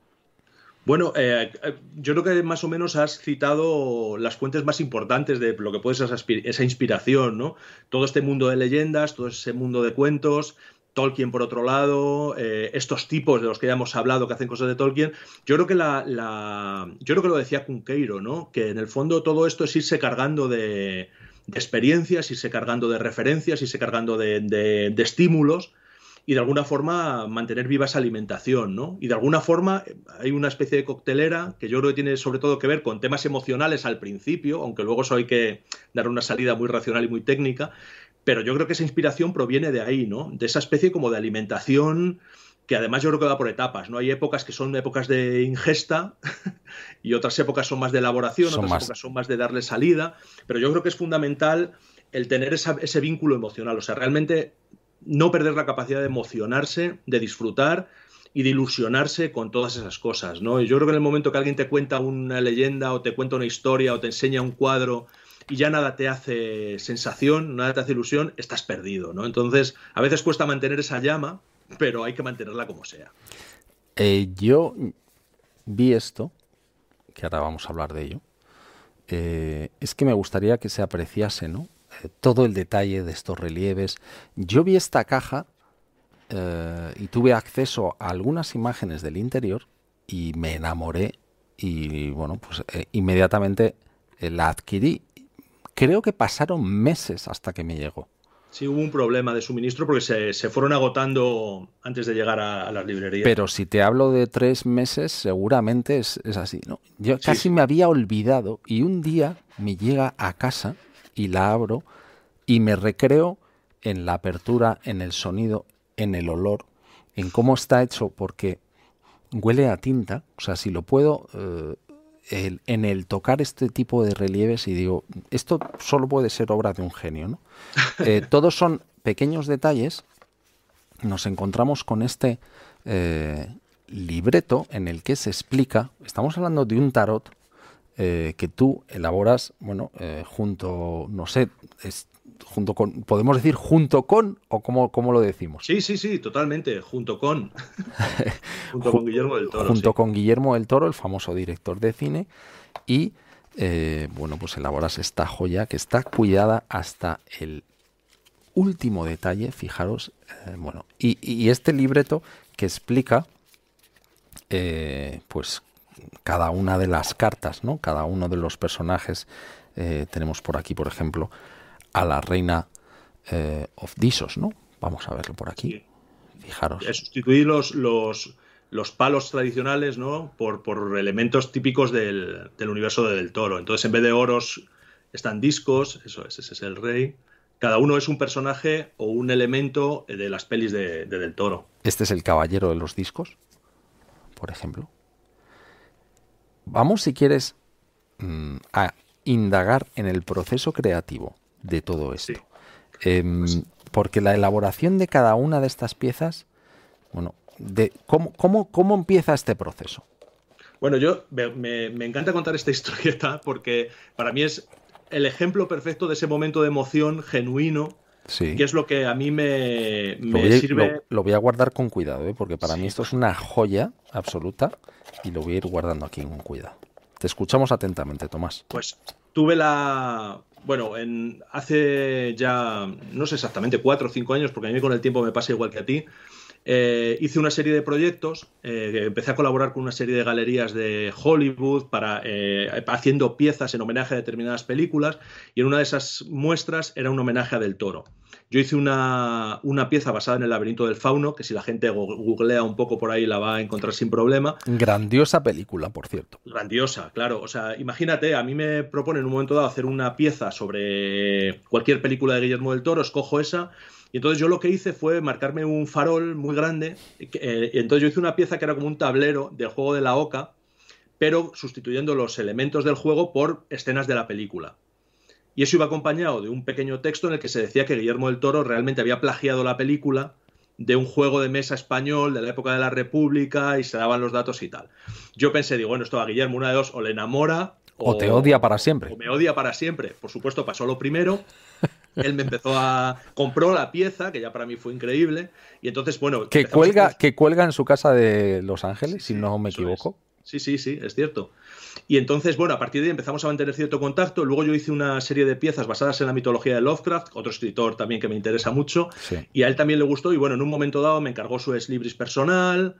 Bueno, eh, eh, yo creo que más o menos has citado las fuentes más importantes de lo que puede ser esa inspiración, ¿no? Todo este mundo de leyendas, todo ese mundo de cuentos, Tolkien por otro lado, eh, estos tipos de los que ya hemos hablado que hacen cosas de Tolkien, yo creo que yo creo que lo decía Cunqueiro, ¿no? Que en el fondo todo esto es irse cargando de, experiencias, irse cargando de referencias, irse cargando de, estímulos y de alguna forma mantener viva esa alimentación, ¿no? Y de alguna forma hay una especie de coctelera que yo creo que tiene sobre todo que ver con temas emocionales al principio, aunque luego eso hay que dar una salida muy racional y muy técnica, pero yo creo que esa inspiración proviene de ahí, ¿no? De esa especie como de alimentación que además yo creo que va por etapas, ¿no? Hay épocas que son épocas de ingesta y otras épocas son más de elaboración, otras épocas son más de darle salida, pero yo creo que es fundamental el tener ese vínculo emocional, o sea, realmente no perder la capacidad de emocionarse, de disfrutar y de ilusionarse con todas esas cosas, ¿no? Y yo creo que en el momento que alguien te cuenta una leyenda o te cuenta una historia o te enseña un cuadro y ya nada te hace sensación, nada te hace ilusión, estás perdido, ¿no? Entonces, a veces cuesta mantener esa llama, pero hay que mantenerla como sea. Eh, yo vi esto, que ahora vamos a hablar de ello, eh, es que me gustaría que se apreciase, ¿no? Eh, todo el detalle de estos relieves. Yo vi esta caja y tuve acceso a algunas imágenes del interior y me enamoré y bueno, pues inmediatamente la adquirí creo que pasaron meses hasta que me llegó. Sí, hubo un problema de suministro porque se, fueron agotando antes de llegar a, las librerías. Pero si te hablo de tres meses, seguramente es, así. ¿no? Yo casi me había olvidado y un día me llega a casa y la abro y me recreo en la apertura, en el sonido, en el olor, en cómo está hecho, porque huele a tinta. O sea, si lo puedo eh, en el tocar este tipo de relieves y digo, esto solo puede ser obra de un genio, ¿no? Eh, todos son pequeños detalles. Nos encontramos con este eh, libreto en el que se explica, estamos hablando de un tarot eh, que tú elaboras, bueno, junto, no sé, es, junto con, podemos decir junto con o cómo, cómo lo decimos. Sí, sí, sí, totalmente, junto con. junto con Guillermo del Toro. Junto con Guillermo del Toro, el famoso director de cine, y eh, bueno, pues elaboras esta joya que está cuidada hasta el último detalle, fijaros, eh, bueno, y, este libreto que explica, eh, pues cada una de las cartas, ¿no? Cada uno de los personajes. tenemos por aquí, por ejemplo, a la reina eh, of Disos, ¿no? Vamos a verlo por aquí. Fijaros. Sustituir los, los, los, palos tradicionales, ¿no? Por, por elementos típicos del, del, universo de Del Toro. Entonces, en vez de oros, están discos, eso es, ese es el rey. Cada uno es un personaje o un elemento de las pelis de, de Del Toro. Este es el caballero de los discos, por ejemplo. Vamos, si quieres, mm, a indagar en el proceso creativo de todo esto. Em, pues porque la elaboración de cada una de estas piezas, bueno, de, ¿cómo, cómo, cómo empieza este proceso? Bueno, yo me, encanta contar esta historieta porque para mí es el ejemplo perfecto de ese momento de emoción genuino que es lo que a mí me, sirve. Lo, voy a guardar con cuidado, ¿eh? porque para mí esto es una joya absoluta y lo voy a ir guardando aquí con cuidado. Te escuchamos atentamente, Tomás. Pues tuve la. Bueno, en, hace ya, no sé exactamente, cuatro o cinco años, porque a mí con el tiempo me pasa igual que a ti. Eh, hice una serie de proyectos, eh, empecé a colaborar con una serie de galerías de Hollywood para eh, haciendo piezas en homenaje a determinadas películas y en una de esas muestras era un homenaje a Del Toro. Yo hice una, una, pieza basada en el laberinto del fauno, que si la gente googlea un poco por ahí la va a encontrar sin problema. Grandiosa película, por cierto. Grandiosa, claro. O sea, imagínate, a mí me proponen en un momento dado hacer una pieza sobre cualquier película de Guillermo del Toro, escojo esa y entonces yo lo que hice fue marcarme un farol muy grande. Eh, y entonces yo hice una pieza que era como un tablero del juego de la oca, pero sustituyendo los elementos del juego por escenas de la película. Y eso iba acompañado de un pequeño texto en el que se decía que Guillermo del Toro realmente había plagiado la película de un juego de mesa español de la época de la República y se daban los datos y tal. Yo pensé, digo, bueno, esto a Guillermo, una de dos, o le enamora o, te odia para siempre. O me odia para siempre. Por supuesto, pasó lo primero. Él me empezó a. compró la pieza, que ya para mí fue increíble. Y entonces, bueno. Que cuelga, que cuelga en su casa de Los Ángeles, si no me equivoco. Sí, sí, sí, es cierto. Y entonces, bueno, a partir de ahí empezamos a mantener cierto contacto. Luego yo hice una serie de piezas basadas en la mitología de Lovecraft, otro escritor también que me interesa mucho. Y a él también le gustó. Y bueno, en un momento dado me encargó su es libris personal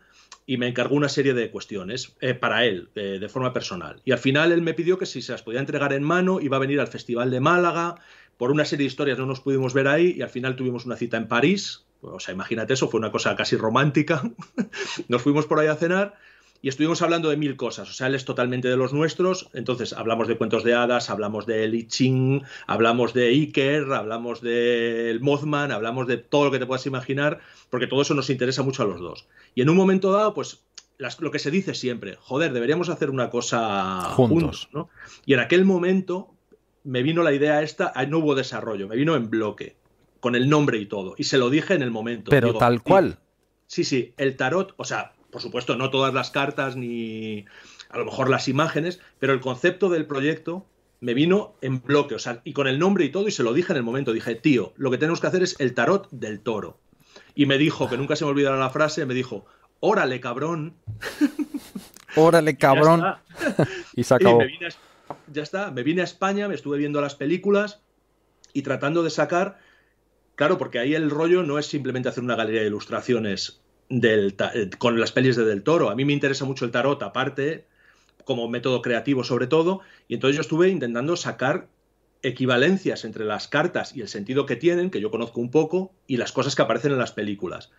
y me encargó una serie de cuestiones eh, para él, eh, de forma personal. Y al final él me pidió que si se las podía entregar en mano, iba a venir al Festival de Málaga. Por una serie de historias no nos pudimos ver ahí y al final tuvimos una cita en París. O sea, imagínate eso, fue una cosa casi romántica. nos fuimos por ahí a cenar y estuvimos hablando de mil cosas. O sea, él es totalmente de los nuestros. Entonces, hablamos de cuentos de hadas, hablamos de Li Ching, hablamos de Iker, hablamos del Mothman, hablamos de todo lo que te puedas imaginar, porque todo eso nos interesa mucho a los dos. Y en un momento dado, pues lo que se dice siempre, joder, deberíamos hacer una cosa juntos, ¿no? Y en aquel momento me vino la idea esta, no hubo desarrollo, me vino en bloque, con el nombre y todo. Y se lo dije en el momento. Pero tal cual. Sí, sí, el tarot, o sea, por supuesto, no todas las cartas ni a lo mejor las imágenes, pero el concepto del proyecto me vino en bloque, o sea, y con el nombre y todo, y se lo dije en el momento. Dije, tío, lo que tenemos que hacer es el tarot del toro. Y me dijo, que nunca se me olvidará la frase, me dijo, órale, cabrón. Órale, cabrón. y, se acabó. ya está, me vine a España, me estuve viendo las películas y tratando de sacar, claro, porque ahí el rollo no es simplemente hacer una galería de ilustraciones del, con las pelis de Del Toro. A mí me interesa mucho el tarot, aparte, como método creativo sobre todo, y entonces yo estuve intentando sacar equivalencias entre las cartas y el sentido que tienen, que yo conozco un poco, y las cosas que aparecen en las películas.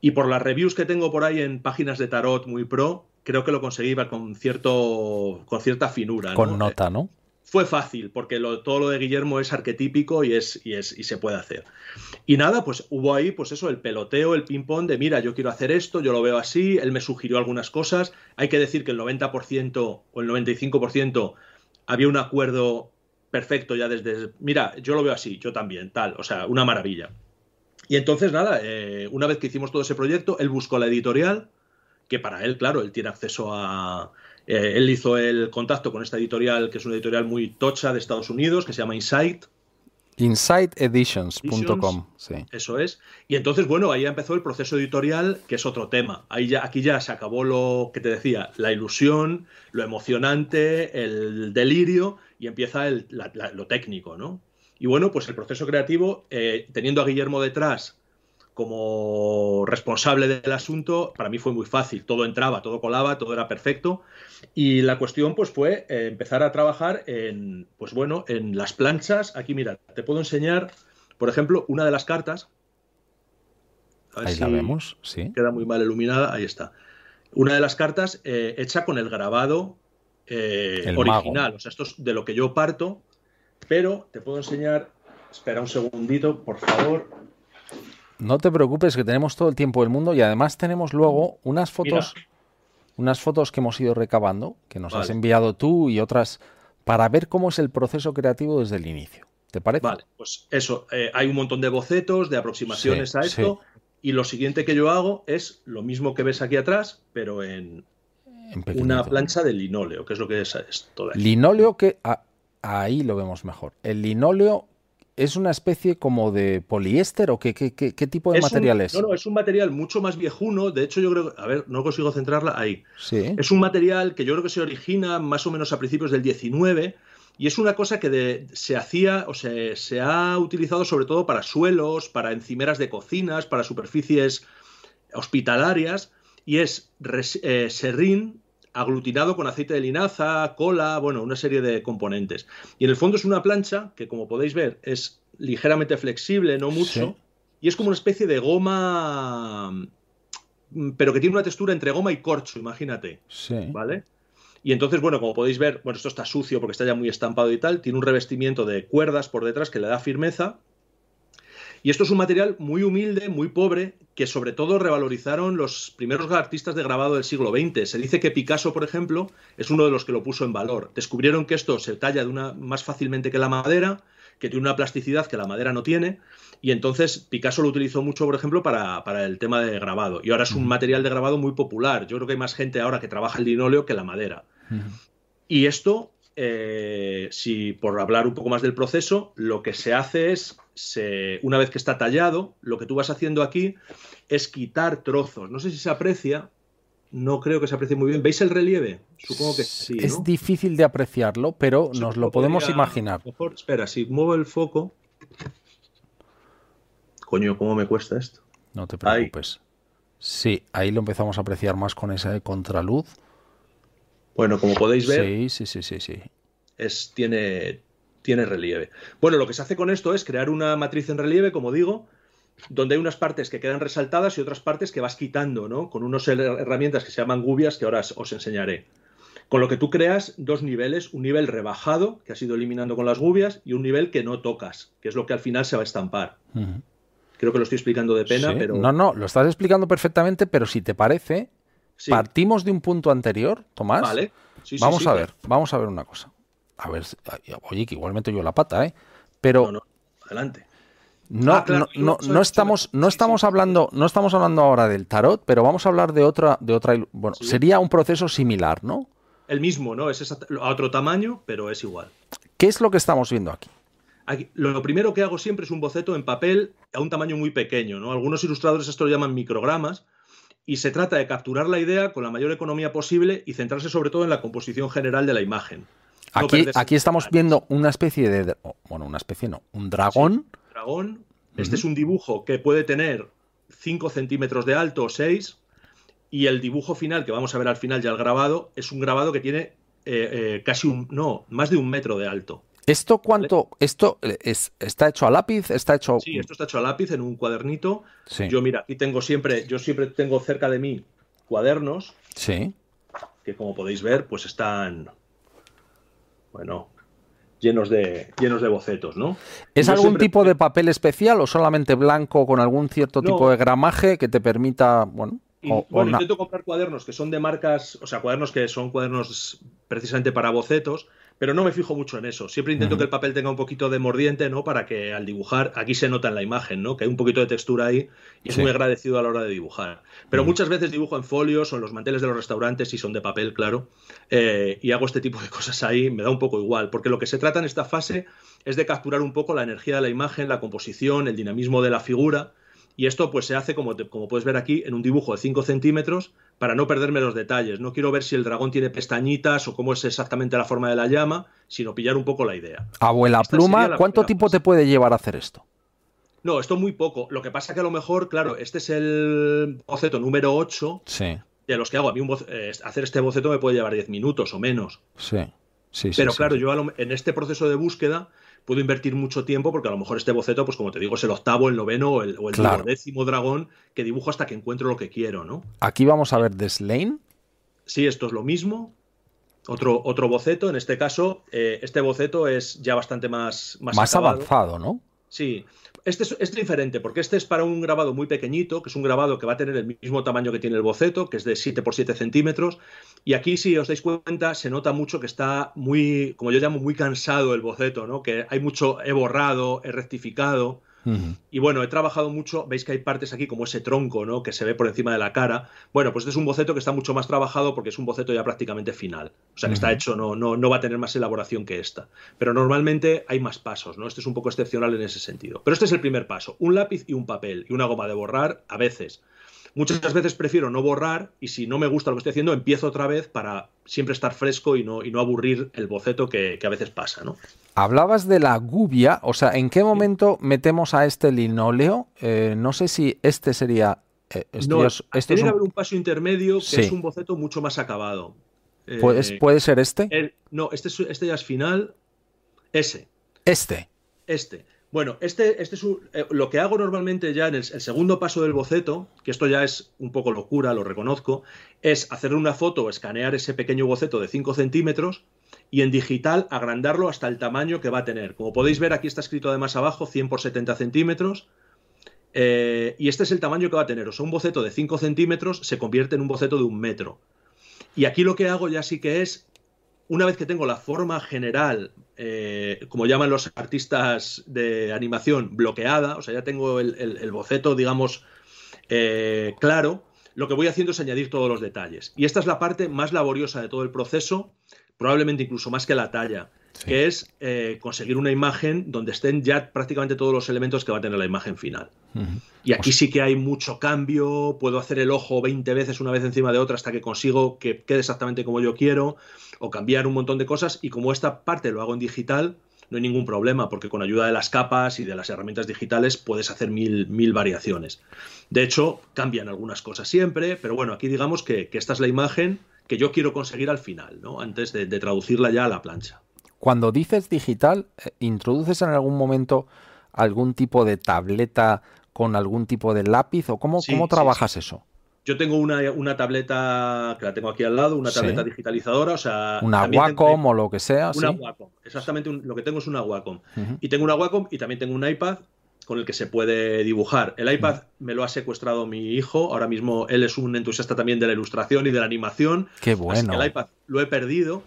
Y por las reviews que tengo por ahí en páginas de tarot muy pro, creo que lo conseguí con, cierto, con cierta finura. Con nota, ¿no? Fue fácil, porque todo lo de Guillermo es arquetípico y, es, y, es, y se puede hacer. Y nada, pues hubo ahí, pues eso, el peloteo, el ping-pong de, mira, yo quiero hacer esto, yo lo veo así, él me sugirió algunas cosas. Hay que decir que el 90% o el 95% había un acuerdo perfecto ya desde, mira, yo lo veo así, yo también, tal, o sea, una maravilla. Y entonces, nada, eh, una vez que hicimos todo ese proyecto, él buscó la editorial, que para él, claro, él tiene acceso a, eh, él hizo el contacto con esta editorial, que es una editorial muy tocha de Estados Unidos, que se llama Insight. InsightEditions.com, sí. Eso es. Y entonces, bueno, ahí empezó el proceso editorial, que es otro tema. Ahí ya, aquí ya se acabó lo que te decía, la ilusión, lo emocionante, el delirio, y empieza lo técnico, ¿no? Y bueno, pues el proceso creativo, eh, teniendo a Guillermo detrás como responsable del asunto, para mí fue muy fácil. Todo entraba, todo colaba, todo era perfecto. Y la cuestión, pues, fue empezar a trabajar en, pues bueno, en las planchas. Aquí, mira, te puedo enseñar Por ejemplo, una de las cartas. Ahí la vemos, sí. Queda muy mal iluminada, ahí está. Una de las cartas eh, hecha con el grabado eh, original. O sea, esto es de lo que yo parto, pero te puedo enseñar. Espera un segundito, por favor. No te preocupes, que tenemos todo el tiempo del mundo y además tenemos luego unas fotos, unas fotos que hemos ido recabando, que nos has enviado tú y otras, para ver cómo es el proceso creativo desde el inicio. ¿Te parece? Vale, pues eso, eh, hay un montón de bocetos, de aproximaciones a esto, y lo siguiente que yo hago es lo mismo que ves aquí atrás, pero en, una plancha de linóleo, que es lo que es esto. Linóleo que ahí lo vemos mejor. El linóleo es una especie como de poliéster o qué, qué, tipo de material es? No, no, es un material mucho más viejuno. De hecho, yo creo, a ver, no consigo centrarla ahí. Sí. Es un material que yo creo que se origina más o menos a principios del 19 y es una cosa que se hacía o se, se, ha utilizado sobre todo para suelos, para encimeras de cocinas, para superficies hospitalarias, y es eh, serrín aglutinado con aceite de linaza, cola, bueno, una serie de componentes. Y en el fondo es una plancha que, como podéis ver, es ligeramente flexible, no mucho, y es como una especie de goma, mm, pero que tiene una textura entre goma y corcho, imagínate. Sí. ¿Vale? Y entonces, bueno, como podéis ver, bueno, esto está sucio porque está ya muy estampado y tal, tiene un revestimiento de cuerdas por detrás que le da firmeza. Y esto es un material muy humilde, muy pobre, que sobre todo revalorizaron los primeros artistas de grabado del siglo XX. Se dice que Picasso, por ejemplo, es uno de los que lo puso en valor. Descubrieron que esto se talla de una, más fácilmente que la madera, que tiene una plasticidad que la madera no tiene, y entonces Picasso lo utilizó mucho, por ejemplo, para, el tema de grabado. Y ahora es un material de grabado muy popular. Yo creo que hay más gente ahora que trabaja el linóleo que la madera. Y esto, eh, si por hablar un poco más del proceso, lo que se hace es, una vez que está tallado, lo que tú vas haciendo aquí es quitar trozos. No sé si se aprecia, no creo que se aprecie muy bien. ¿Veis el relieve? Supongo que sí. Es difícil de apreciarlo, pero nos lo podemos imaginar. Mejor, espera, si muevo el foco. Coño, ¿cómo me cuesta esto? No te preocupes. Sí, ahí lo empezamos a apreciar más con esa contraluz. Bueno, como podéis ver. Sí, sí, sí, sí, sí. Es, tiene, tiene relieve. Bueno, lo que se hace con esto es crear una matriz en relieve, como digo, donde hay unas partes que quedan resaltadas y otras partes que vas quitando, ¿no? Con unas herramientas que se llaman gubias que ahora os enseñaré. Con lo que tú creas dos niveles, un nivel rebajado, que has ido eliminando con las gubias, y un nivel que no tocas, que es lo que al final se va a estampar. Creo que lo estoy explicando de pena, pero. No, no, lo estás explicando perfectamente, pero si te parece, partimos de un punto anterior, Tomás. Vale. vamos a ver, vamos a ver una cosa. A ver, oye, que igual meto yo la pata, ¿eh? Pero. No, no, adelante. No, ah, no, no, estamos, no estamos hablando, no estamos hablando ahora del tarot, pero vamos a hablar de otra, de otra. Bueno, sería un proceso similar, ¿no? El mismo, ¿no? Es a otro tamaño, pero es igual. ¿Qué es lo que estamos viendo aquí? lo primero que hago siempre es un boceto en papel a un tamaño muy pequeño. ¿no? Algunos ilustradores esto lo llaman microgramas y se trata de capturar la idea con la mayor economía posible y centrarse sobre todo en la composición general de la imagen. Aquí, aquí estamos viendo una especie de... Bueno, una especie no, un dragón. dragón. Este es un dibujo que puede tener 5 centímetros de alto o 6 y el dibujo final que vamos a ver al final ya el grabado es un grabado que tiene eh, eh, casi un... no, más de un metro de alto. ¿Esto cuánto? ¿Esto es, está hecho a lápiz? ¿Está hecho...? Sí, esto está hecho a lápiz en un cuadernito. Yo, mira, aquí tengo siempre, yo siempre tengo cerca de mí cuadernos. Sí. Que como podéis ver, pues están, bueno, llenos de, llenos de bocetos, ¿no? ¿Es algún tipo de papel especial o solamente blanco con algún cierto tipo de gramaje que te permita, bueno... bueno, intento comprar cuadernos que son de marcas, o sea, cuadernos que son cuadernos precisamente para bocetos, pero no me fijo mucho en eso. Siempre intento que el papel tenga un poquito de mordiente, ¿no? Para que al dibujar, aquí se nota en la imagen, ¿no? Que hay un poquito de textura ahí y es muy agradecido a la hora de dibujar. Pero muchas veces dibujo en folios o en los manteles de los restaurantes, si son de papel, claro, eh, y hago este tipo de cosas ahí, me da un poco igual, porque lo que se trata en esta fase es de capturar un poco la energía de la imagen, la composición, el dinamismo de la figura, y esto pues se hace, como, como puedes ver aquí, en un dibujo de 5 centímetros para no perderme los detalles. No quiero ver si el dragón tiene pestañitas o cómo es exactamente la forma de la llama, sino pillar un poco la idea. Abuela pluma, ¿cuánto tiempo te puede llevar a hacer esto? No, esto muy poco. Lo que pasa que a lo mejor, claro, este es el boceto número 8 sí. de los que hago. A mí eh, hacer este boceto me puede llevar 10 minutos o menos. Sí, sí, Pero claro, yo en este proceso de búsqueda puedo invertir mucho tiempo porque a lo mejor este boceto, pues como te digo, es el octavo, el noveno o el, o décimo dragón que dibujo hasta que encuentro lo que quiero, ¿no? Aquí vamos a ver The Slain. Sí, esto es lo mismo. Otro, otro boceto, en este caso, eh, este boceto es ya bastante más... Más, más avanzado, ¿no? Sí, este es, diferente porque este es para un grabado muy pequeñito, que es un grabado que va a tener el mismo tamaño que tiene el boceto, que es de 7 por 7 centímetros. Y aquí, si os dais cuenta, se nota mucho que está muy, como yo llamo, muy cansado el boceto, ¿no? Que hay mucho, he borrado, he rectificado. Y bueno, he trabajado mucho, veis que hay partes aquí como ese tronco, ¿no? Que se ve por encima de la cara. Bueno, pues este es un boceto que está mucho más trabajado porque es un boceto ya prácticamente final. O sea, que está hecho, no, no, no va a tener más elaboración que esta. Pero normalmente hay más pasos, ¿no? Este es un poco excepcional en ese sentido. Pero este es el primer paso, un lápiz y un papel y una goma de borrar a veces. Muchas veces prefiero no borrar y si no me gusta lo que estoy haciendo, empiezo otra vez para siempre estar fresco y no, y no aburrir el boceto que, a veces pasa, ¿no? Hablabas de la gubia, o sea, ¿en qué momento metemos a este linóleo? Eh, no sé si este sería... Eh, no, este es un... haber un paso intermedio que es un boceto mucho más acabado. ¿Puede, ¿Puede ser este? no, este, este ya es final. Ese. Este. Este. Bueno, este, este es eh, lo que hago normalmente ya en el, segundo paso del boceto, que esto ya es un poco locura, lo reconozco, es hacerle una foto o escanear ese pequeño boceto de 5 centímetros y en digital agrandarlo hasta el tamaño que va a tener. Como podéis ver, aquí está escrito además abajo 100 por 70 centímetros. Eh, y este es el tamaño que va a tener. O sea, un boceto de 5 centímetros se convierte en un boceto de un metro. Y aquí lo que hago ya sí que es una vez que tengo la forma general, eh, como llaman los artistas de animación, bloqueada, o sea, ya tengo el, boceto, digamos, eh, claro, lo que voy haciendo es añadir todos los detalles. Y esta es la parte más laboriosa de todo el proceso, probablemente incluso más que la talla, que es eh, conseguir una imagen donde estén ya prácticamente todos los elementos que va a tener la imagen final. Y aquí sí que hay mucho cambio, puedo hacer el ojo 20 veces una vez encima de otra hasta que consigo que quede exactamente como yo quiero, o cambiar un montón de cosas, y como esta parte lo hago en digital, no hay ningún problema, porque con ayuda de las capas y de las herramientas digitales puedes hacer mil, mil variaciones. De hecho, cambian algunas cosas siempre, pero bueno, aquí digamos que, esta es la imagen que yo quiero conseguir al final, ¿no? Antes de, traducirla ya a la plancha. Cuando dices digital, eh, ¿introduces en algún momento algún tipo de tableta con algún tipo de lápiz o cómo, cómo trabajas eso? Yo tengo una, tableta que la tengo aquí al lado, una tableta digitalizadora, o sea. Una Wacom o lo que sea. Una Wacom, exactamente lo que tengo es una Wacom. Y tengo una Wacom y también tengo un iPad con el que se puede dibujar. El iPad me lo ha secuestrado mi hijo, ahora mismo él es un entusiasta también de la ilustración y de la animación. Qué bueno. el iPad lo he perdido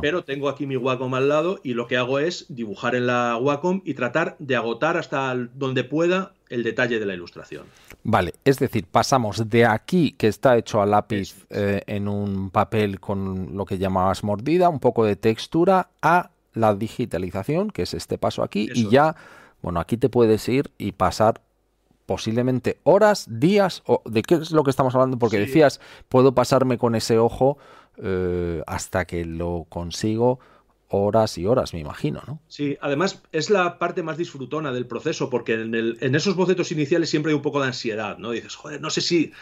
pero tengo aquí mi Wacom al lado y lo que hago es dibujar en la Wacom y tratar de agotar hasta donde pueda el detalle de la ilustración. Vale, es decir, pasamos de aquí, que está hecho a lápiz eh, en un papel con lo que llamabas mordida, un poco de textura, a la digitalización, que es este paso aquí, y ya, bueno, aquí te puedes ir y pasar posiblemente horas, días, o de qué es lo que estamos hablando, porque decías, puedo pasarme con ese ojo eh, hasta que lo consigo horas y horas, me imagino, ¿no? Sí, además es la parte más disfrutona del proceso, porque en, en esos bocetos iniciales siempre hay un poco de ansiedad, ¿no? Dices, joder, no sé si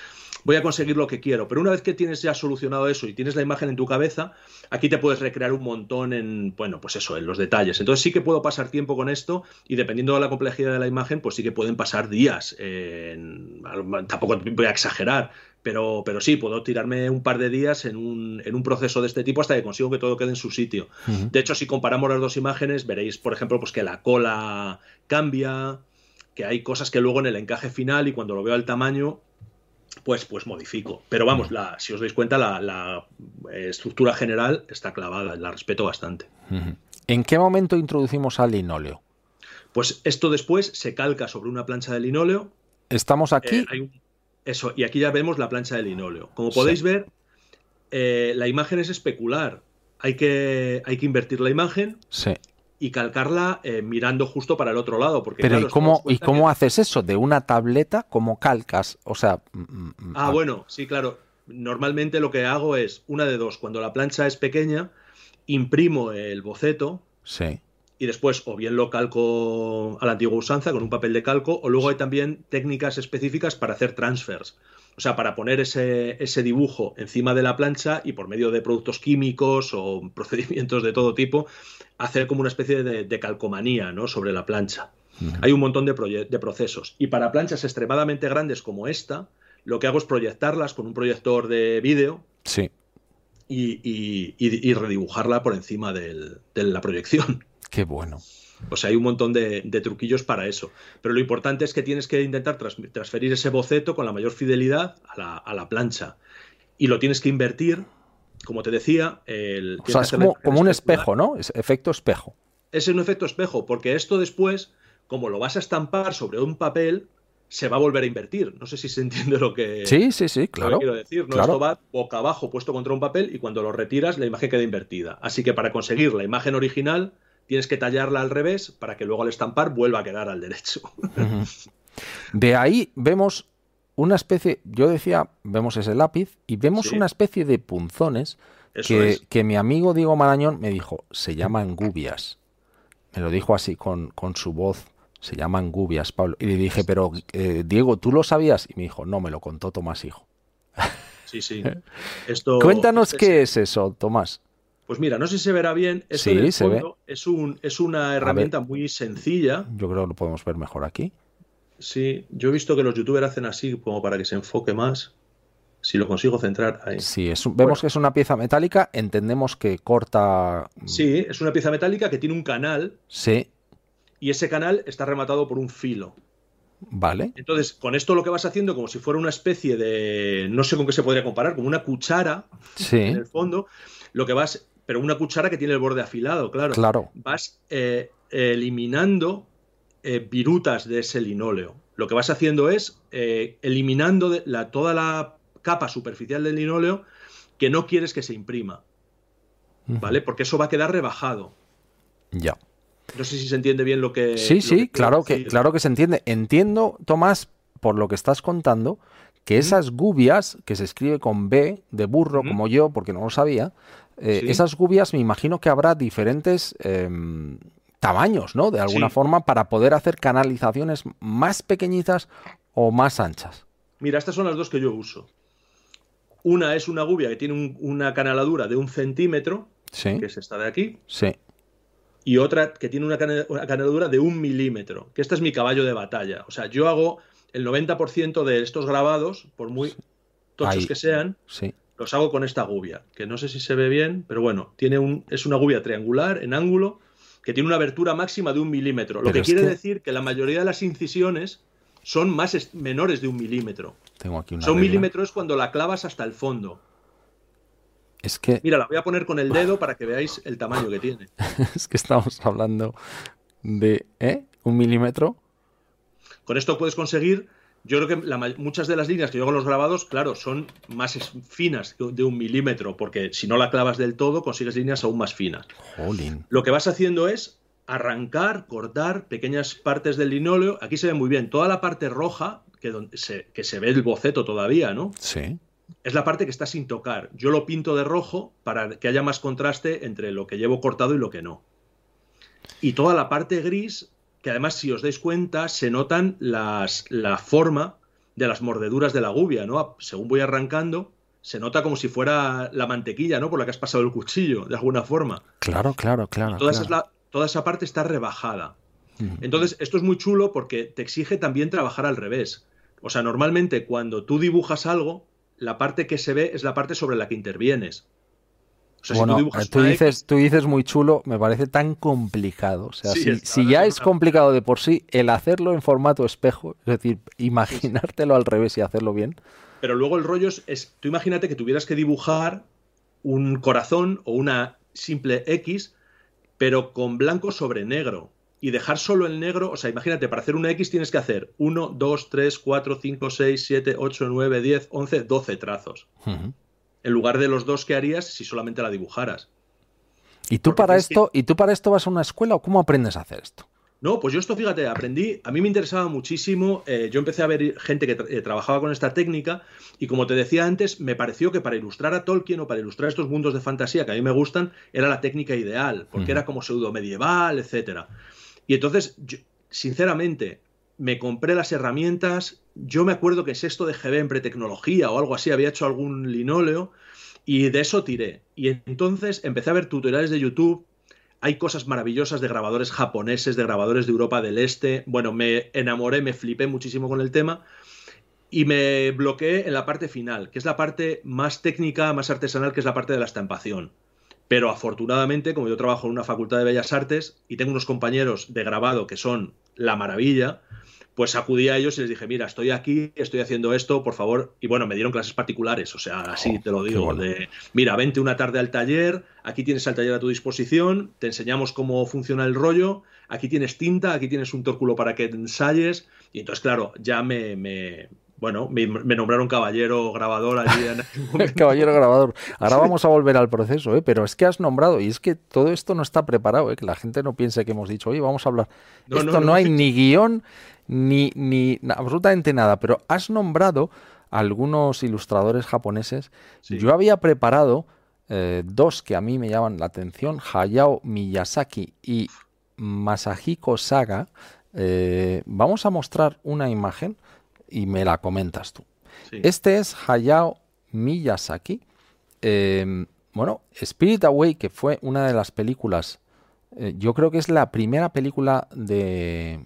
voy a conseguir lo que quiero. Pero una vez que tienes ya solucionado eso y tienes la imagen en tu cabeza, aquí te puedes recrear un montón en, bueno, pues eso, en los detalles. Entonces sí que puedo pasar tiempo con esto y dependiendo de la complejidad de la imagen, pues sí que pueden pasar días. tampoco voy a exagerar, pero, pero, sí, puedo tirarme un par de días en un, en un, proceso de este tipo hasta que consigo que todo quede en su sitio. De hecho, si comparamos las dos imágenes, veréis, por ejemplo, pues que la cola cambia, que hay cosas que luego en el encaje final y cuando lo veo al tamaño, pues, pues modifico. Pero vamos, la, si os dais cuenta, la, estructura general está clavada, la respeto bastante. ¿En qué momento introducimos al linóleo? Pues esto después se calca sobre una plancha de linóleo. Estamos aquí. Eh, eso, y aquí ya vemos la plancha de linóleo. Como podéis ver, eh, la imagen es especular. Hay que, hay que invertir la imagen. Sí y calcarla eh, mirando justo para el otro lado. Porque, Pero ¿y cómo, ¿y cómo haces eso? ¿De una tableta? ¿Cómo calcas? O sea... Mm, mm, mm, ah, bueno, sí, claro. Normalmente lo que hago es una de dos. Cuando la plancha es pequeña, imprimo el boceto. Sí. Y después o bien lo calco a la antigua usanza con un papel de calco, o luego hay también técnicas específicas para hacer transfers. O sea, para poner ese, ese, dibujo encima de la plancha y por medio de productos químicos o procedimientos de todo tipo, hacer como una especie de, calcomanía ¿no? sobre la plancha. Hay un montón de, de, procesos. Y para planchas extremadamente grandes como esta, lo que hago es proyectarlas con un proyector de vídeo. Sí. Y, y, redibujarla por encima de la proyección. Qué bueno. O sea, hay un montón de, truquillos para eso. Pero lo importante es que tienes que intentar transferir ese boceto con la mayor fidelidad a la, plancha. Y lo tienes que invertir, como te decía. El, o sea, es como, un espejo, ¿no? Es efecto espejo. Es un efecto espejo, porque esto después, como lo vas a estampar sobre un papel, se va a volver a invertir. No sé si se entiende lo que, sí, sí, sí, claro, quiero decir. ¿no? Esto va boca abajo puesto contra un papel y cuando lo retiras la imagen queda invertida. Así que para conseguir la imagen original tienes que tallarla al revés para que luego al estampar vuelva a quedar al derecho. De ahí vemos una especie, yo decía, vemos ese lápiz y vemos una especie de punzones que, que, mi amigo Diego Marañón me dijo, se llaman gubias. Me lo dijo así con, con su voz, se llaman gubias, Pablo. Y le dije, pero eh, Diego, ¿tú lo sabías? Y me dijo, no, me lo contó Tomás Hijo. Sí, sí. Esto, Cuéntanos qué es eso, Tomás. Pues mira, no sé si se verá bien. Esto sí, se ve. Es, un, es una herramienta muy sencilla. Yo creo que lo podemos ver mejor aquí. Sí, yo he visto que los youtubers hacen así como para que se enfoque más. Si lo consigo centrar ahí. Sí, vemos que es una pieza metálica, entendemos que corta. Mm, sí, es una pieza metálica que tiene un canal. Sí. Y ese canal está rematado por un filo. Vale. Entonces, con esto lo que vas haciendo, como si fuera una especie de. No sé con qué se podría comparar, como una cuchara sí. en el fondo. Lo que vas pero una cuchara que tiene el borde afilado, claro. Claro. Vas eh, eliminando eh, virutas de ese linóleo. Lo que vas haciendo es eh, eliminando la, toda la capa superficial del linóleo que no quieres que se imprima. ¿Vale? Porque eso va a quedar rebajado. Ya. No sé si se entiende bien lo que. Sí, sí, claro, que, claro que se entiende. Entiendo, Tomás, por lo que estás contando, que esas gubias, que se escribe con B de burro, como yo, porque no lo sabía, eh, esas gubias me imagino que habrá diferentes em, tamaños, ¿no? De alguna forma, para poder hacer canalizaciones más pequeñitas o más anchas. Mira, estas son las dos que yo uso. Una es una gubia que tiene una canaladura de un centímetro, que es esta de aquí. Sí. Y otra que tiene una, canaladura de un milímetro, que este es mi caballo de batalla. O sea, yo hago el 90% de estos grabados, por muy tochos que sean, los hago con esta gubia, que no sé si se ve bien, pero bueno, tiene un, es una gubia triangular en ángulo que tiene una abertura máxima de un milímetro, lo que quiere decir que la mayoría de las incisiones son más menores de un milímetro. Tengo aquí una son milímetros cuando la clavas hasta el fondo. Es que... Mira, la voy a poner con el dedo para que veáis el tamaño que tiene. es que estamos hablando de ¿eh? un milímetro con esto puedes conseguir, yo creo que muchas de las líneas que yo hago en los grabados, claro, son más finas de un milímetro, porque si no la clavas del todo, consigues líneas aún más finas. Lo que vas haciendo es arrancar, cortar pequeñas partes del linóleo. Aquí se ve muy bien toda la parte roja, que, se, que se ve el boceto todavía, ¿no? Sí. Es la parte que está sin tocar. Yo lo pinto de rojo para que haya más contraste entre lo que llevo cortado y lo que no. Y toda la parte gris que además, si os dais cuenta, se notan las, la forma de las mordeduras de la gubia, ¿no? Según voy arrancando, se nota como si fuera la mantequilla, ¿no? Por la que has pasado el cuchillo, de alguna forma. Claro, claro, claro. Toda, Esa, toda esa parte está rebajada. Entonces, esto es muy chulo porque te exige también trabajar al revés. O sea, normalmente cuando tú dibujas algo, la parte que se ve es la parte sobre la que intervienes bueno, tú, dices, tú dices muy chulo, me parece tan complicado. O sea, si, ya es complicado de por sí, el hacerlo en formato espejo, es decir, imaginártelo al revés y hacerlo bien. Pero luego el rollo es, tú imagínate que tuvieras que dibujar un corazón o una simple X, pero con blanco sobre negro. Y dejar solo el negro, o sea, imagínate, para hacer una X tienes que hacer 1, 2, 3, 4, 5, 6, 7, 8, 9, 10, 11, 12 trazos en lugar de los dos que harías si solamente la dibujaras. ¿Y tú, para esto, ¿Y tú para esto vas a una escuela o cómo aprendes a hacer esto? No, pues yo esto, fíjate, aprendí, a mí me interesaba muchísimo, eh, yo empecé a ver gente que eh, trabajaba con esta técnica y como te decía antes, me pareció que para ilustrar a Tolkien o para ilustrar estos mundos de fantasía que a mí me gustan, era la técnica ideal, porque era como pseudo medieval, etc. Y entonces, sinceramente, me compré las herramientas. Yo me acuerdo que es esto de GB en pretecnología o algo así, había hecho algún linóleo y de eso tiré. Y entonces empecé a ver tutoriales de YouTube. Hay cosas maravillosas de grabadores japoneses, de grabadores de Europa del Este. Bueno, me enamoré, me flipé muchísimo con el tema y me bloqueé en la parte final, que es la parte más técnica, más artesanal, que es la parte de la estampación. Pero afortunadamente, como yo trabajo en una facultad de bellas artes y tengo unos compañeros de grabado que son la maravilla, pues acudí a ellos y les dije, mira, estoy aquí, estoy haciendo esto, por favor. Y bueno, me dieron clases particulares, o sea, así oh, te lo digo, de, mira, vente una tarde al taller, aquí tienes el taller a tu disposición, te enseñamos cómo funciona el rollo, aquí tienes tinta, aquí tienes un tórculo para que ensayes. Y entonces, claro, ya me, me bueno, me, nombraron caballero grabador allí. En caballero grabador. Ahora vamos a volver al proceso, ¿eh? pero es que has nombrado, y es que todo esto no está preparado, ¿eh? que la gente no piense que hemos dicho, oye, vamos a hablar. esto no, hay ni guion, ni, ni absolutamente nada, pero has nombrado algunos ilustradores japoneses. Yo había preparado eh, dos que a mí me llaman la atención, Hayao Miyazaki y Masahiko Saga. Eh, vamos a mostrar una imagen y me la comentas tú. Este es Hayao Miyazaki. Em, bueno, Spirit Away, que fue una de las películas, eh, yo creo que es la primera película de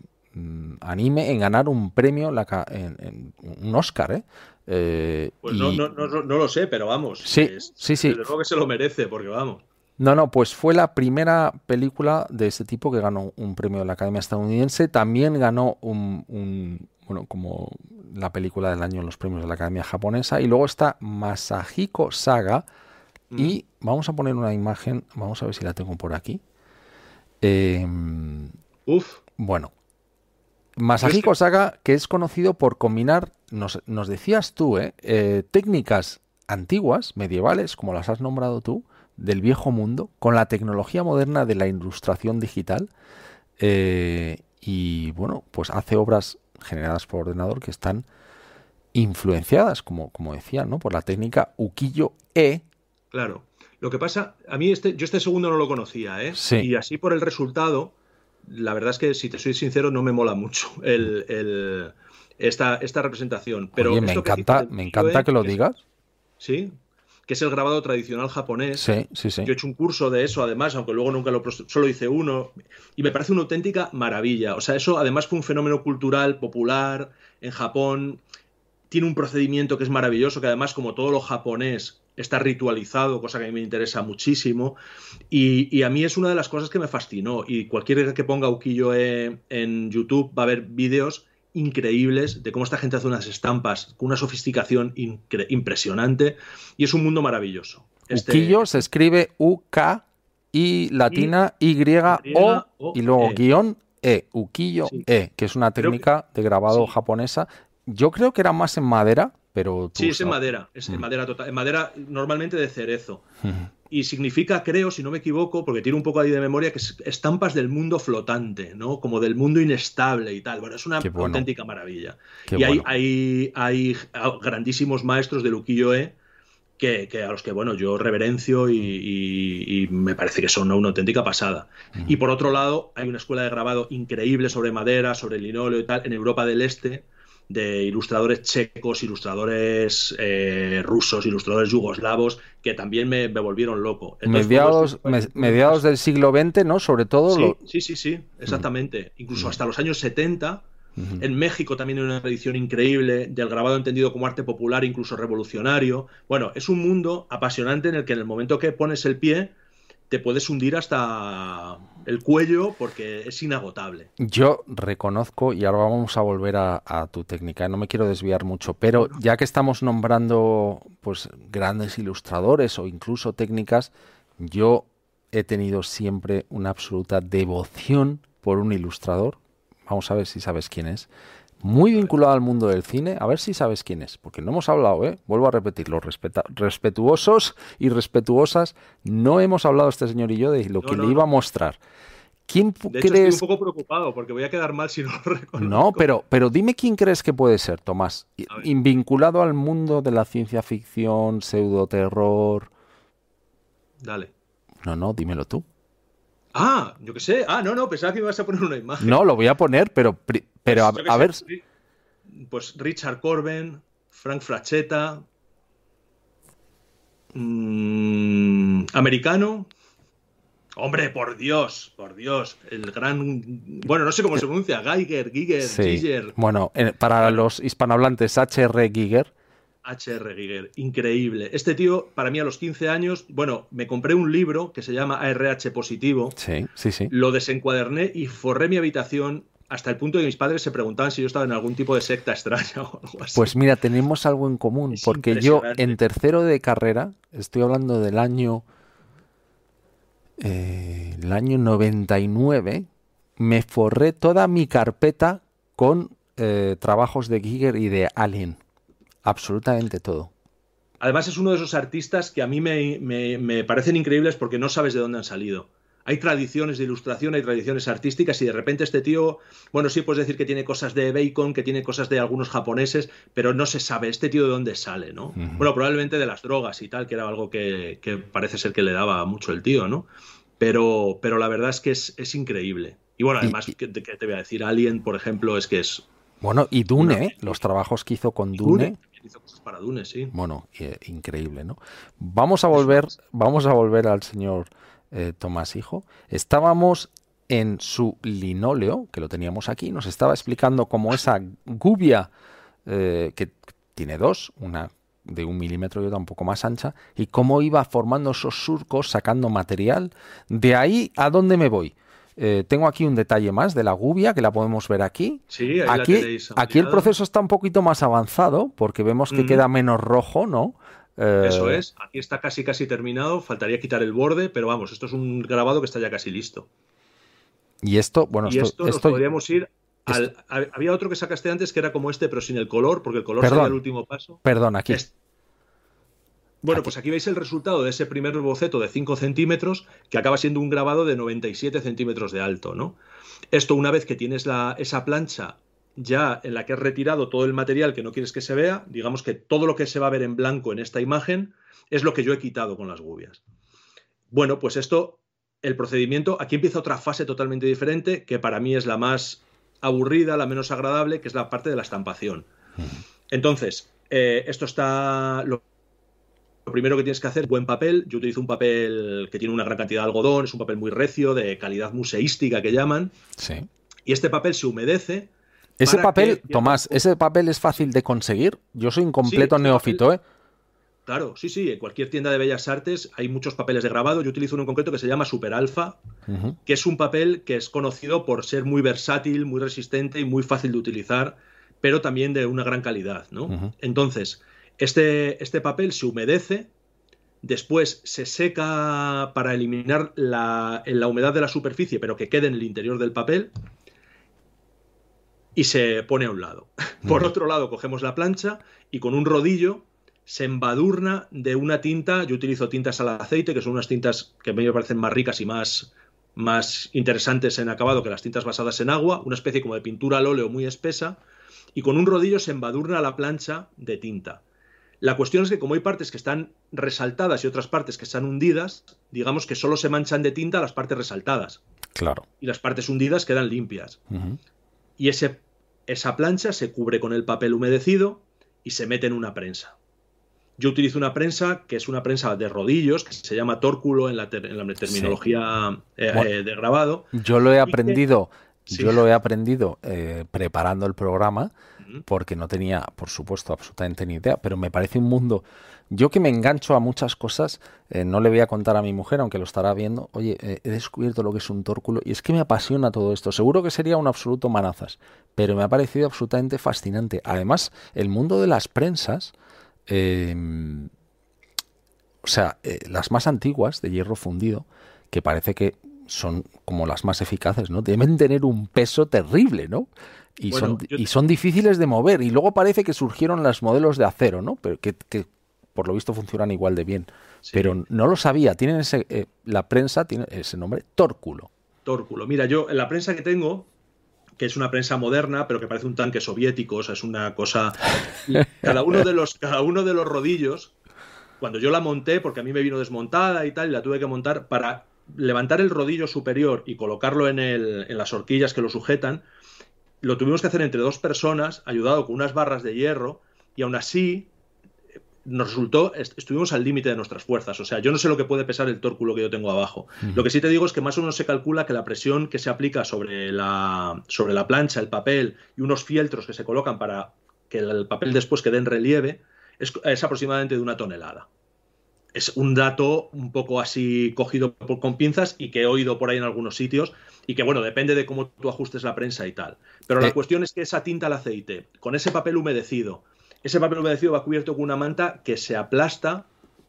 anime en ganar un premio, en, un Oscar, ¿eh? eh pues no, no, no, no, lo sé, pero vamos. Sí, sí, sí. Creo que se lo merece, porque vamos. No, no, pues fue la primera película de ese tipo que ganó un premio de la Academia Estadounidense. También ganó un, bueno, como la película del año en los premios de la Academia Japonesa. Y luego está Masahiko Saga. Y mm. vamos a poner una imagen, vamos a ver si la tengo por aquí. Em, Uf. Bueno, Masahiko Saga, que es conocido por combinar, nos, decías tú, ¿eh? ¿eh? técnicas antiguas, medievales, como las has nombrado tú, del viejo mundo con la tecnología moderna de la ilustración digital. Eh, y bueno, pues hace obras generadas por ordenador que están influenciadas, como, como decía, ¿no? por la técnica ukiyo-e. Claro. Lo que pasa, a mí este, yo este segundo no lo conocía, ¿eh? Y así por el resultado, la verdad es que si te soy sincero, no me mola mucho el, esta, esta representación. Pero me encanta, me encanta que lo digas. Sí, que es el grabado tradicional japonés. Sí, sí, sí. Yo he hecho un curso de eso, además, aunque luego nunca lo solo hice uno, y me parece una auténtica maravilla. O sea, eso además fue un fenómeno cultural popular en Japón. Tiene un procedimiento que es maravilloso, que además, como todo lo japonés, está ritualizado, cosa que a mí me interesa muchísimo. Y, a mí es una de las cosas que me fascinó. Y cualquiera que ponga ukiyo-e en YouTube va a ver vídeos increíbles de cómo esta gente hace unas estampas con una sofisticación impresionante y es un mundo maravilloso. Este... se escribe U-K y latina Y-O y luego e. guion E, Uquillo E, que es una técnica de grabado japonesa. Yo creo que era más en madera, pero... sí, es en madera, es en mm. madera total, en madera normalmente de cerezo y significa, creo, si no me equivoco, porque tiene un poco ahí de memoria, que es estampas del mundo flotante, ¿no? Como del mundo inestable y tal. Bueno, es una auténtica maravilla. y hay, hay, grandísimos maestros de Luquillo-e que, a los que, bueno, yo reverencio y, me parece que son una auténtica pasada. Y por otro lado, hay una escuela de grabado increíble sobre madera, sobre linóleo y tal, en Europa del Este, de ilustradores checos, ilustradores eh, rusos, ilustradores yugoslavos, que también me, volvieron loco. mediados, mediados del siglo XX, ¿no? Sobre todo. Sí, sí, sí, exactamente. Incluso hasta los años 70. En México también hay una tradición increíble del grabado entendido como arte popular, incluso revolucionario. Bueno, es un mundo apasionante en el que en el momento que pones el pie, te puedes hundir hasta el cuello porque es inagotable. Yo reconozco, y ahora vamos a volver a, tu técnica, no me quiero desviar mucho, pero ya que estamos nombrando pues grandes ilustradores o incluso técnicas, yo he tenido siempre una absoluta devoción por un ilustrador. Vamos a ver si sabes quién es muy vinculado al mundo del cine. A ver si sabes quién es, porque no hemos hablado, ¿eh? Vuelvo a repetirlo, respetuosos y respetuosas, no hemos hablado este señor y yo de lo que le iba a mostrar. ¿Quién de crees? estoy un poco preocupado porque voy a quedar mal si no lo reconozco. No, pero, pero dime quién crees que puede ser, Tomás. Vinculado al mundo de la ciencia ficción, pseudoterror. Dale. No, no, dímelo tú. Ah, yo qué sé. Ah, no, no, pensaba que ibas a poner una imagen. No, lo voy a poner, pero Pero a, Pues, a ver, Pues Richard Corben, Frank Frachetta. mm, americano. Hombre, por Dios, por Dios. El gran. Bueno, no sé cómo se pronuncia. Geiger, Giger, sí. Giger. Bueno, eh, para los hispanohablantes, H.R. Giger. H.R. Giger, increíble. Este tío, para mí a los 15 años, bueno, me compré un libro que se llama ARH Positivo, Sí, sí, sí. lo desencuaderné y forré mi habitación hasta el punto de que mis padres se preguntaban si yo estaba en algún tipo de secta extraña o algo así. Pues mira, tenemos algo en común, Es porque yo en tercero de carrera, estoy hablando del año, eh, el año 99, me forré toda mi carpeta con eh, trabajos de Giger y de Alien. Absolutamente todo. Además es uno de esos artistas que a mí me, me- me parecen increíbles porque no sabes de dónde han salido. Hay tradiciones de ilustración, hay tradiciones artísticas y de repente este tío, bueno, sí puedes decir que tiene cosas de Bacon, que tiene cosas de algunos japoneses, pero no se sabe este tío de dónde sale, ¿no? Bueno, probablemente de las drogas y tal, que era algo que, que parece ser que le daba mucho el tío, ¿no? Pero, pero la verdad es que es, es increíble. Y bueno, además, y- ¿qué, qué te voy a decir? Alien, por ejemplo, es que es... Bueno, y Dune, ¿eh? los trabajos que hizo con Dune, Hizo cosas para Dune, sí. bueno, eh, increíble, ¿no? Vamos a volver, vamos a volver al señor eh, Tomás Hijo. Estábamos en su linóleo, que lo teníamos aquí, nos estaba explicando cómo esa gubia, eh, que tiene dos, una de un milímetro y otra un poco más ancha, y cómo iba formando esos surcos, sacando material. De ahí, ¿a dónde me voy? Eh, tengo aquí un detalle más de la gubia, que la podemos ver aquí. Sí, ahí la Aquí, tenéis aquí el proceso está un poquito más avanzado, porque vemos que queda menos rojo, ¿no? Eh, Eso es, aquí está casi casi terminado, faltaría quitar el borde, pero vamos, esto es un grabado que está ya casi listo. Y esto, bueno, y esto, esto, nos esto- podríamos ir al... Había otro que sacaste antes que era como este, pero sin el color, porque el color Perdón. sería el último paso. perdón, aquí. Este. Bueno, Aquí. pues aquí veis el resultado de ese primer boceto de 5 centímetros, que acaba siendo un grabado de 97 centímetros de alto, ¿no? Esto, una vez que tienes la, esa plancha ya en la que has retirado todo el material que no quieres que se vea, digamos que todo lo que se va a ver en blanco en esta imagen es lo que yo he quitado con las gubias. Bueno, pues esto, el procedimiento, aquí empieza otra fase totalmente diferente, que para mí es la más aburrida, la menos agradable, que es la parte de la estampación. Entonces, eh, esto está. Lo, lo primero que tienes que hacer es buen papel. Yo utilizo un papel que tiene una gran cantidad de algodón, es un papel muy recio, de calidad museística que llaman. Sí. Y este papel se humedece. Ese papel, que- Tomás, ese papel es fácil de conseguir. Yo soy un completo ese neófito, ¿eh? Claro, sí, sí, en cualquier tienda de bellas artes hay muchos papeles de grabado. Yo utilizo uno en concreto que se llama Super Alpha, que es un papel que es conocido por ser muy versátil, muy resistente y muy fácil de utilizar, pero también de una gran calidad, ¿no? Entonces, este, este papel se humedece, después se seca para eliminar la, la humedad de la superficie, pero que quede en el interior del papel, y se pone a un lado. Por otro lado, cogemos la plancha y con un rodillo se embadurna de una tinta. Yo utilizo tintas al aceite, que son unas tintas que a mí me parecen más ricas y más, más interesantes en acabado que las tintas basadas en agua, una especie como de pintura al óleo muy espesa, y con un rodillo se embadurna la plancha de tinta. La cuestión es que como hay partes que están resaltadas y otras partes que están hundidas, digamos que solo se manchan de tinta las partes resaltadas Claro. y las partes hundidas quedan limpias y ese, esa plancha se cubre con el papel humedecido y se mete en una prensa. Yo utilizo una prensa que es una prensa de rodillos, que se llama tórculo en la, ter- en la terminología eh, Bueno. eh, de grabado. Yo lo he que- aprendido, Sí. yo lo he aprendido eh, preparando el programa. Porque no tenía, por supuesto, absolutamente ni idea, pero me parece un mundo. Yo que me engancho a muchas cosas, eh, no le voy a contar a mi mujer, aunque lo estará viendo, oye, eh, he descubierto lo que es un tórculo y es que me apasiona todo esto. Seguro que sería un absoluto manazas, pero me ha parecido absolutamente fascinante. Además, el mundo de las prensas, eh, o sea, eh, las más antiguas de hierro fundido, que parece que son como las más eficaces, ¿no? Deben tener un peso terrible, ¿no? Y, Bueno, son, y son difíciles de mover. Y luego parece que surgieron los modelos de acero, ¿no? Pero que, que por lo visto funcionan igual de bien. Sí. Pero no lo sabía. Tienen ese, eh, la prensa tiene ese nombre, tórculo. Tórculo. Mira, yo en la prensa que tengo, que es una prensa moderna, pero que parece un tanque soviético, o sea, es una cosa. Cada uno de los, cada uno de los rodillos, cuando yo la monté, porque a mí me vino desmontada y tal, y la tuve que montar para levantar el rodillo superior y colocarlo en, el, en las horquillas que lo sujetan, lo tuvimos que hacer entre dos personas, ayudado con unas barras de hierro, y aún así nos resultó, estuvimos al límite de nuestras fuerzas. O sea, yo no sé lo que puede pesar el tórculo que yo tengo abajo. Lo que sí te digo es que más o menos se calcula que la presión que se aplica sobre la, sobre la plancha, el papel y unos fieltros que se colocan para que el papel después quede en relieve es, aproximadamente de una tonelada. Es un dato un poco así cogido con pinzas y que he oído por ahí en algunos sitios y que, bueno, depende de cómo tú ajustes la prensa y tal. Pero la eh. cuestión es que esa tinta al aceite, con ese papel humedecido, ese papel humedecido va cubierto con una manta que se aplasta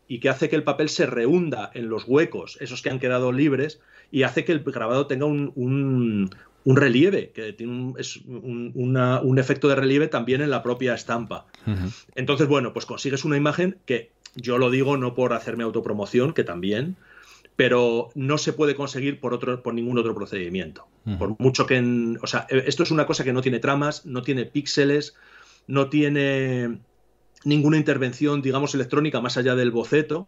y que hace que el papel se rehunda en los huecos, esos que han quedado libres, y hace que el grabado tenga un, relieve, que tiene un, es un, efecto de relieve también en la propia estampa. Entonces, bueno, pues consigues una imagen que yo lo digo no por hacerme autopromoción, que también, pero no se puede conseguir por, otro, por ningún otro procedimiento. Por mucho que... o sea, esto es una cosa que no tiene tramas, no tiene píxeles, no tiene ninguna intervención, digamos, electrónica más allá del boceto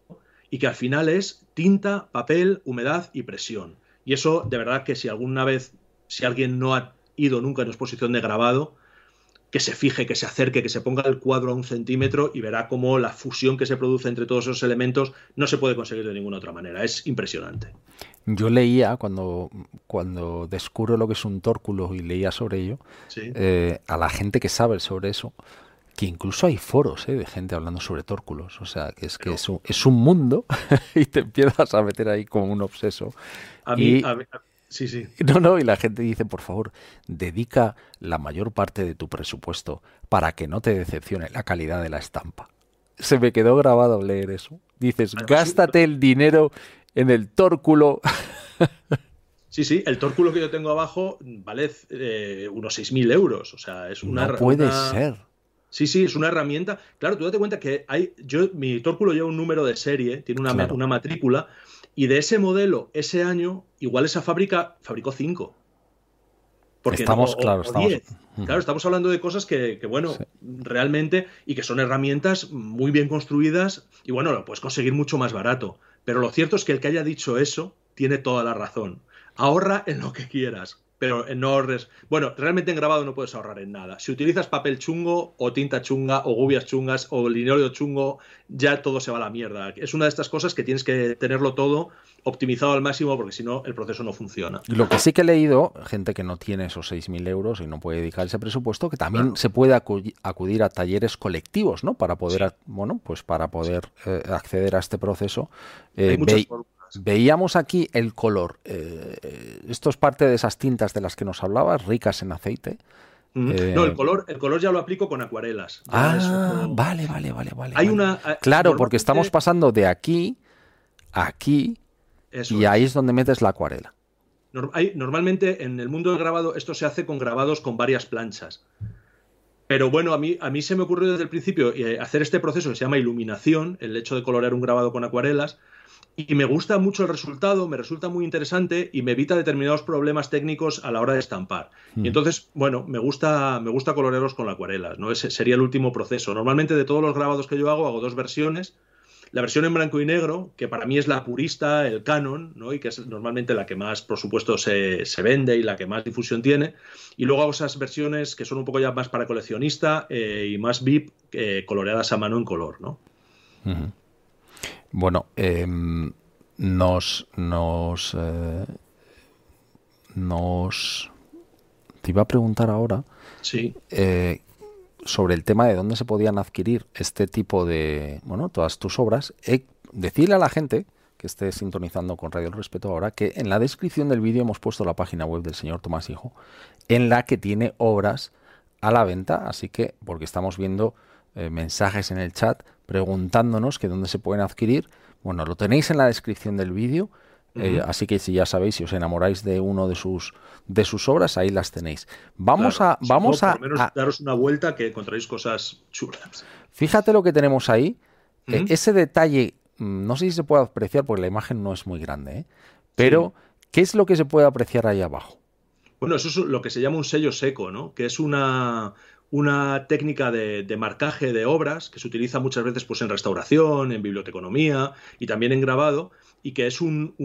y que al final es tinta, papel, humedad y presión. Y eso, de verdad, que si alguna vez, si alguien no ha ido nunca en exposición de grabado, que se fije, que se acerque, que se ponga el cuadro a un centímetro y verá cómo la fusión que se produce entre todos esos elementos no se puede conseguir de ninguna otra manera. Es impresionante. Yo leía, cuando, cuando descubro lo que es un tórculo y leía sobre ello, eh, a la gente que sabe sobre eso, que incluso hay foros eh, de gente hablando sobre tórculos. O sea, que es que es, un, es un mundo y te empiezas a meter ahí como un obseso. A mí, sí, sí. No, no, y la gente dice, por favor, dedica la mayor parte de tu presupuesto para que no te decepcione la calidad de la estampa. Se me quedó grabado leer eso. Dices, gástate el dinero en el tórculo. Sí, sí, el tórculo que yo tengo abajo vale eh, unos 6.000 euros. O sea, es una. No puede ser. Sí, sí, es una herramienta. Claro, tú date cuenta que hay. Yo, mi tórculo lleva un número de serie, tiene una, una matrícula, y de ese modelo, ese año, igual esa fábrica fabricó cinco. Porque estamos, claro, estamos. Claro, estamos hablando de cosas que, bueno, realmente, y que son herramientas muy bien construidas, y bueno, lo puedes conseguir mucho más barato. Pero lo cierto es que el que haya dicho eso tiene toda la razón. Ahorra en lo que quieras, pero no ahorres. Bueno, realmente en grabado no puedes ahorrar en nada. Si utilizas papel chungo o tinta chunga o gubias chungas o linóleo chungo, ya todo se va a la mierda. Es una de estas cosas que tienes que tenerlo todo optimizado al máximo porque si no el proceso no funciona. Lo que sí que he leído, gente que no tiene esos 6.000 euros y no puede dedicar ese presupuesto, que también se puede acudir a talleres colectivos, ¿no? Para poder, bueno, pues para poder eh, acceder a este proceso. Eh, veíamos aquí el color. Eh, esto es parte de esas tintas de las que nos hablabas, ricas en aceite. no, el color, el color ya lo aplico con acuarelas. ah, vale, vale, vale, vale. Hay una. Claro, porque estamos pasando de aquí a aquí y ahí es donde metes la acuarela. normalmente en el mundo del grabado esto se hace con grabados con varias planchas. Pero bueno, a mí, a mí se me ocurrió desde el principio eh, hacer este proceso que se llama iluminación, el hecho de colorear un grabado con acuarelas, y me gusta mucho el resultado, me resulta muy interesante y me evita determinados problemas técnicos a la hora de estampar. Y hmm. entonces, bueno, me gusta, me gusta colorearlos con acuarelas, ¿no? Ese sería el último proceso. Normalmente de todos los grabados que yo hago, hago dos versiones la versión en blanco y negro, que para mí es la purista, el canon, ¿no? y que es normalmente la que más, por supuesto, se, vende y la que más difusión tiene. Y luego hago esas versiones que son un poco ya más para coleccionista eh, y más VIP, eh, coloreadas a mano en color. ¿no? Bueno, em, nos, nos, eh, nos... Te iba a preguntar ahora. Sí sobre el tema de dónde se podían adquirir este tipo de, bueno, todas tus obras, decirle a la gente que esté sintonizando con Radio El Respeto ahora que en la descripción del vídeo hemos puesto la página web del señor Tomás Hijo, en la que tiene obras a la venta, así que, porque estamos viendo eh, mensajes en el chat preguntándonos que dónde se pueden adquirir, bueno, lo tenéis en la descripción del vídeo eh, así que si ya sabéis, si os enamoráis de uno de sus de sus obras, ahí las tenéis. Vamos a vamos a, daros una vuelta que encontráis cosas chulas. Fíjate lo que tenemos ahí. Eh, ese detalle, mm, no sé si se puede apreciar porque la imagen no es muy grande, ¿eh? pero ¿qué es lo que se puede apreciar ahí abajo? Bueno, eso es lo que se llama un sello seco, ¿no? Que es una una técnica de, marcaje de obras que se utiliza muchas veces pues, en restauración, en biblioteconomía y también en grabado, y que es un,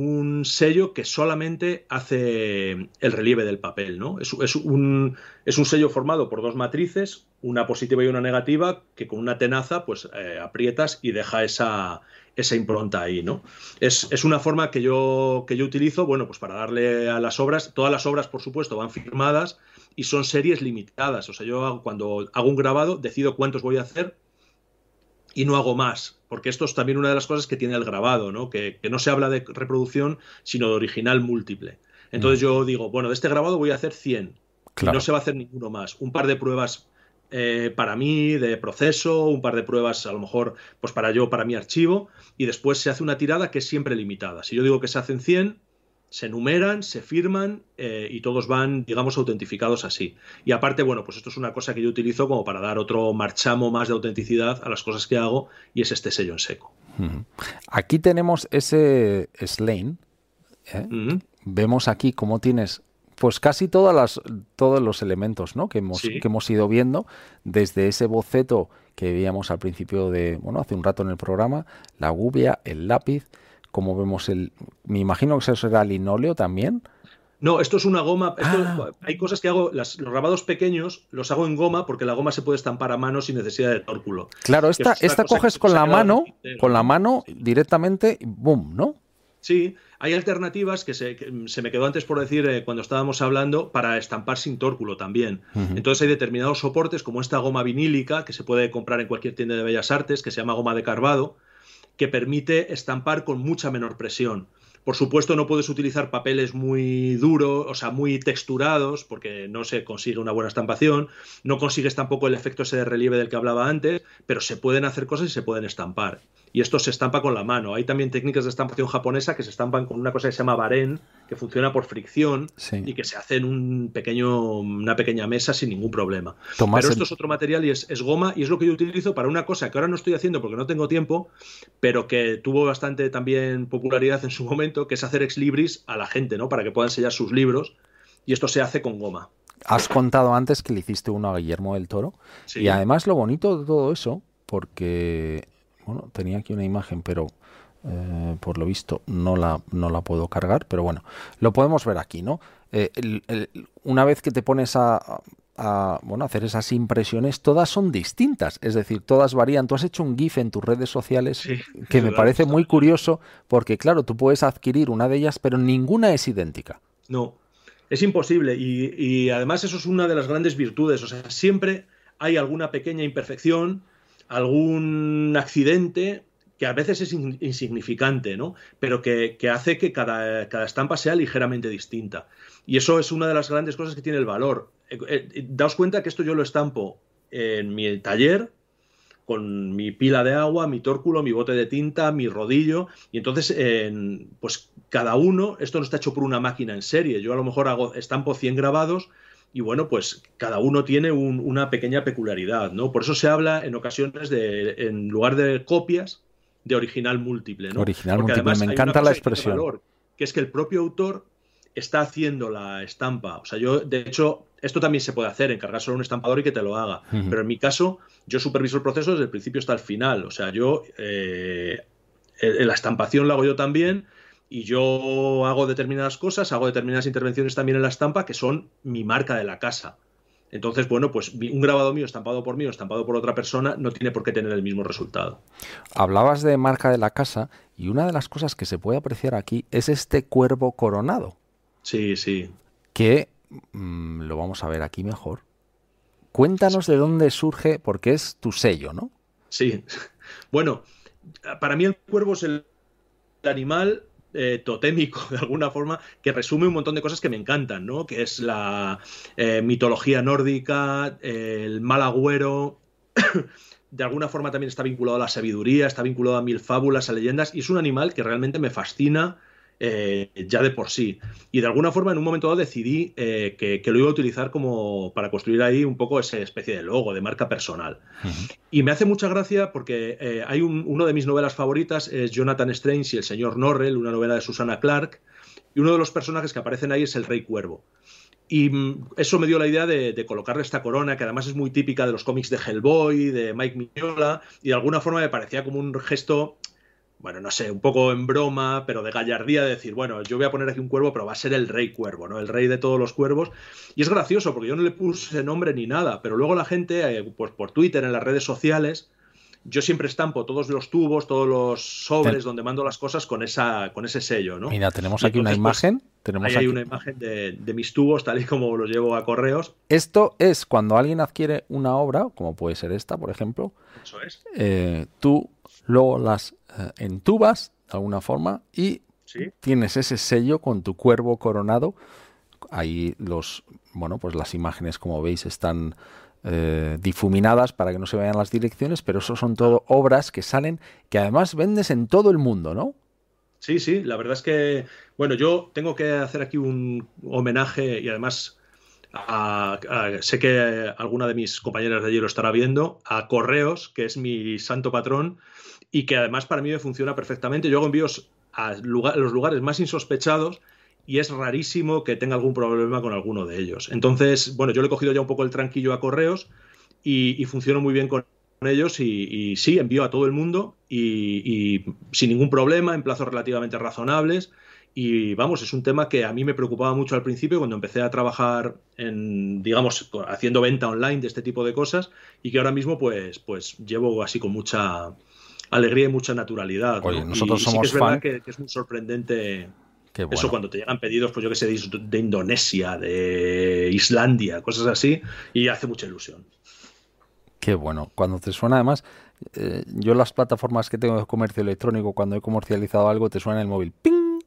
sello que solamente hace el relieve del papel. ¿no? Es, un, es, un, sello formado por dos matrices, una positiva y una negativa, que con una tenaza pues, eh, aprietas y deja esa, esa impronta ahí. ¿no? Es, es, una forma que yo, que yo utilizo bueno, pues para darle a las obras, todas las obras por supuesto van firmadas y son series limitadas. O sea, yo cuando hago un grabado decido cuántos voy a hacer y no hago más, porque esto es también una de las cosas que tiene el grabado, ¿no? Que, no se habla de reproducción, sino de original múltiple. Entonces mm. yo digo, bueno, de este grabado voy a hacer 100, y no se va a hacer ninguno más. Un par de pruebas eh, para mí de proceso, un par de pruebas a lo mejor pues para yo, para mi archivo, y después se hace una tirada que es siempre limitada. Si yo digo que se hacen 100, se enumeran, se firman eh, y todos van, digamos, autentificados así. Y aparte, bueno, pues esto es una cosa que yo utilizo como para dar otro marchamo más de autenticidad a las cosas que hago y es este sello en seco. Aquí tenemos ese Slane. ¿eh? Vemos aquí cómo tienes pues casi todas las, todos los elementos ¿no? que, hemos, que hemos ido viendo, desde ese boceto que veíamos al principio de, bueno, hace un rato en el programa, la gubia, el lápiz, como vemos el... Me imagino que eso será linóleo también. No, esto es una goma. Ah. Hay cosas que hago, los grabados pequeños los hago en goma porque la goma se puede estampar a mano sin necesidad de tórculo. Claro, esta, esta coges con la mano, con la mano directamente, boom, ¿no? Sí, hay alternativas que se, me quedó antes por decir eh, cuando estábamos hablando para estampar sin tórculo también. Entonces hay determinados soportes como esta goma vinílica que se puede comprar en cualquier tienda de bellas artes que se llama goma de carvado que permite estampar con mucha menor presión. Por supuesto, no puedes utilizar papeles muy duros, o sea, muy texturados, porque no se consigue una buena estampación. No consigues tampoco el efecto ese de relieve del que hablaba antes, pero se pueden hacer cosas y se pueden estampar y esto se estampa con la mano. Hay también técnicas de estampación japonesa que se estampan con una cosa que se llama baren, que funciona por fricción y que se hace en un pequeño, una pequeña mesa sin ningún problema. pero esto es otro material y es, goma y es lo que yo utilizo para una cosa que ahora no estoy haciendo porque no tengo tiempo, pero que tuvo bastante también popularidad en su momento, que es hacer ex libris a la gente, ¿no? Para que puedan sellar sus libros y esto se hace con goma. Has contado antes que le hiciste uno a Guillermo del Toro y además lo bonito de todo eso, porque bueno, tenía aquí una imagen, pero eh, por lo visto no la, no la puedo cargar, pero bueno, lo podemos ver aquí, ¿no? Eh, una vez que te pones a, bueno, hacer esas impresiones, todas son distintas, es decir, todas varían. Tú has hecho un GIF en tus redes sociales que me parece muy curioso porque, claro, tú puedes adquirir una de ellas, pero ninguna es idéntica. No, es imposible y, y además eso es una de las grandes virtudes, o sea, siempre hay alguna pequeña imperfección algún accidente que a veces es insignificante, ¿no? Pero que, hace que cada, estampa sea ligeramente distinta. Y eso es una de las grandes cosas que tiene el valor. Eh, eh, daos cuenta que esto yo lo estampo en mi taller, con mi pila de agua, mi tórculo, mi bote de tinta, mi rodillo, y entonces, pues cada uno, esto no está hecho por una máquina en serie, yo a lo mejor hago, estampo 100 grabados, y bueno, pues cada uno tiene una pequeña peculiaridad, ¿no? Por eso se habla en ocasiones de, en lugar de copias, de original múltiple, ¿no? Original múltiple, me encanta la expresión. Que, es que el propio autor está haciendo la estampa. O sea, yo, de hecho, esto también se puede hacer, encargar solo un estampador y que te lo haga. Pero en mi caso, yo superviso el proceso desde el principio hasta el final. O sea, yo eh, la estampación la hago yo también y yo hago determinadas cosas, hago determinadas intervenciones también en la estampa que son mi marca de la casa. Entonces, bueno, pues un grabado mío estampado por mí o estampado por otra persona no tiene por qué tener el mismo resultado. Hablabas de marca de la casa y una de las cosas que se puede apreciar aquí es este cuervo coronado. Sí, sí. Que mm, lo vamos a ver aquí mejor. Cuéntanos de dónde surge, porque es tu sello, ¿no? Sí. Bueno, para mí el cuervo es el animal eh, totémico de alguna forma que resume un montón de cosas que me encantan, ¿no? Que es la eh, mitología nórdica, el mal agüero. de alguna forma también está vinculado a la sabiduría, está vinculado a mil fábulas, a leyendas, y es un animal que realmente me fascina eh, ya de por sí. Y de alguna forma, en un momento dado, decidí eh, que, lo iba a utilizar como para construir ahí un poco esa especie de logo, de marca personal. Y me hace mucha gracia porque eh, hay uno de mis novelas favoritas, es Jonathan Strange y el señor Norrell, una novela de Susana Clark, y uno de los personajes que aparecen ahí es el Rey Cuervo. Y mm, eso me dio la idea de, colocarle esta corona, que además es muy típica de los cómics de Hellboy, de Mike Mignola, y de alguna forma me parecía como un gesto, bueno, no sé, un poco en broma, pero de gallardía, de decir, bueno, yo voy a poner aquí un cuervo, pero va a ser el rey cuervo, ¿no? El rey de todos los cuervos. Y es gracioso, porque yo no le puse nombre ni nada, pero luego la gente, eh, pues por Twitter, en las redes sociales, yo siempre estampo todos los tubos, todos los sobres donde mando las cosas con esa con ese sello, ¿no? Mira, tenemos aquí una pues, imagen. tenemos ahí hay una imagen de, mis tubos, tal y como los llevo a correos. Esto es cuando alguien adquiere una obra, como puede ser esta, por ejemplo. Eso es. Eh, tú luego las eh, entubas de alguna forma y tienes ese sello con tu cuervo coronado. Ahí los, bueno, pues las imágenes, como veis, están eh, difuminadas para que no se vean las direcciones, pero eso son todo obras que salen, que además vendes en todo el mundo, ¿no? Sí, sí, la verdad es que, bueno, yo tengo que hacer aquí un homenaje y además sé que alguna de mis compañeras de allí lo estará viendo, a Correos, que es mi santo patrón y que además para mí me funciona perfectamente. Yo hago envíos a los lugares más insospechados y es rarísimo que tenga algún problema con alguno de ellos. Entonces, bueno, yo le he cogido ya un poco el tranquillo a correos y, funciono muy bien con ellos y, sí, envío a todo el mundo y, sin ningún problema, en plazos relativamente razonables. Y vamos, es un tema que a mí me preocupaba mucho al principio cuando empecé a trabajar en, digamos, haciendo venta online de este tipo de cosas y que ahora mismo pues, pues llevo así con mucha alegría y mucha naturalidad. Oye, nosotros somos es verdad que, es muy sorprendente eso cuando te llegan pedidos, pues yo que sé, de, Indonesia, de Islandia, cosas así, y hace mucha ilusión. Qué bueno. Cuando te suena, además, eh, yo las plataformas que tengo de comercio electrónico, cuando he comercializado algo, te suena en el móvil, ¡ping!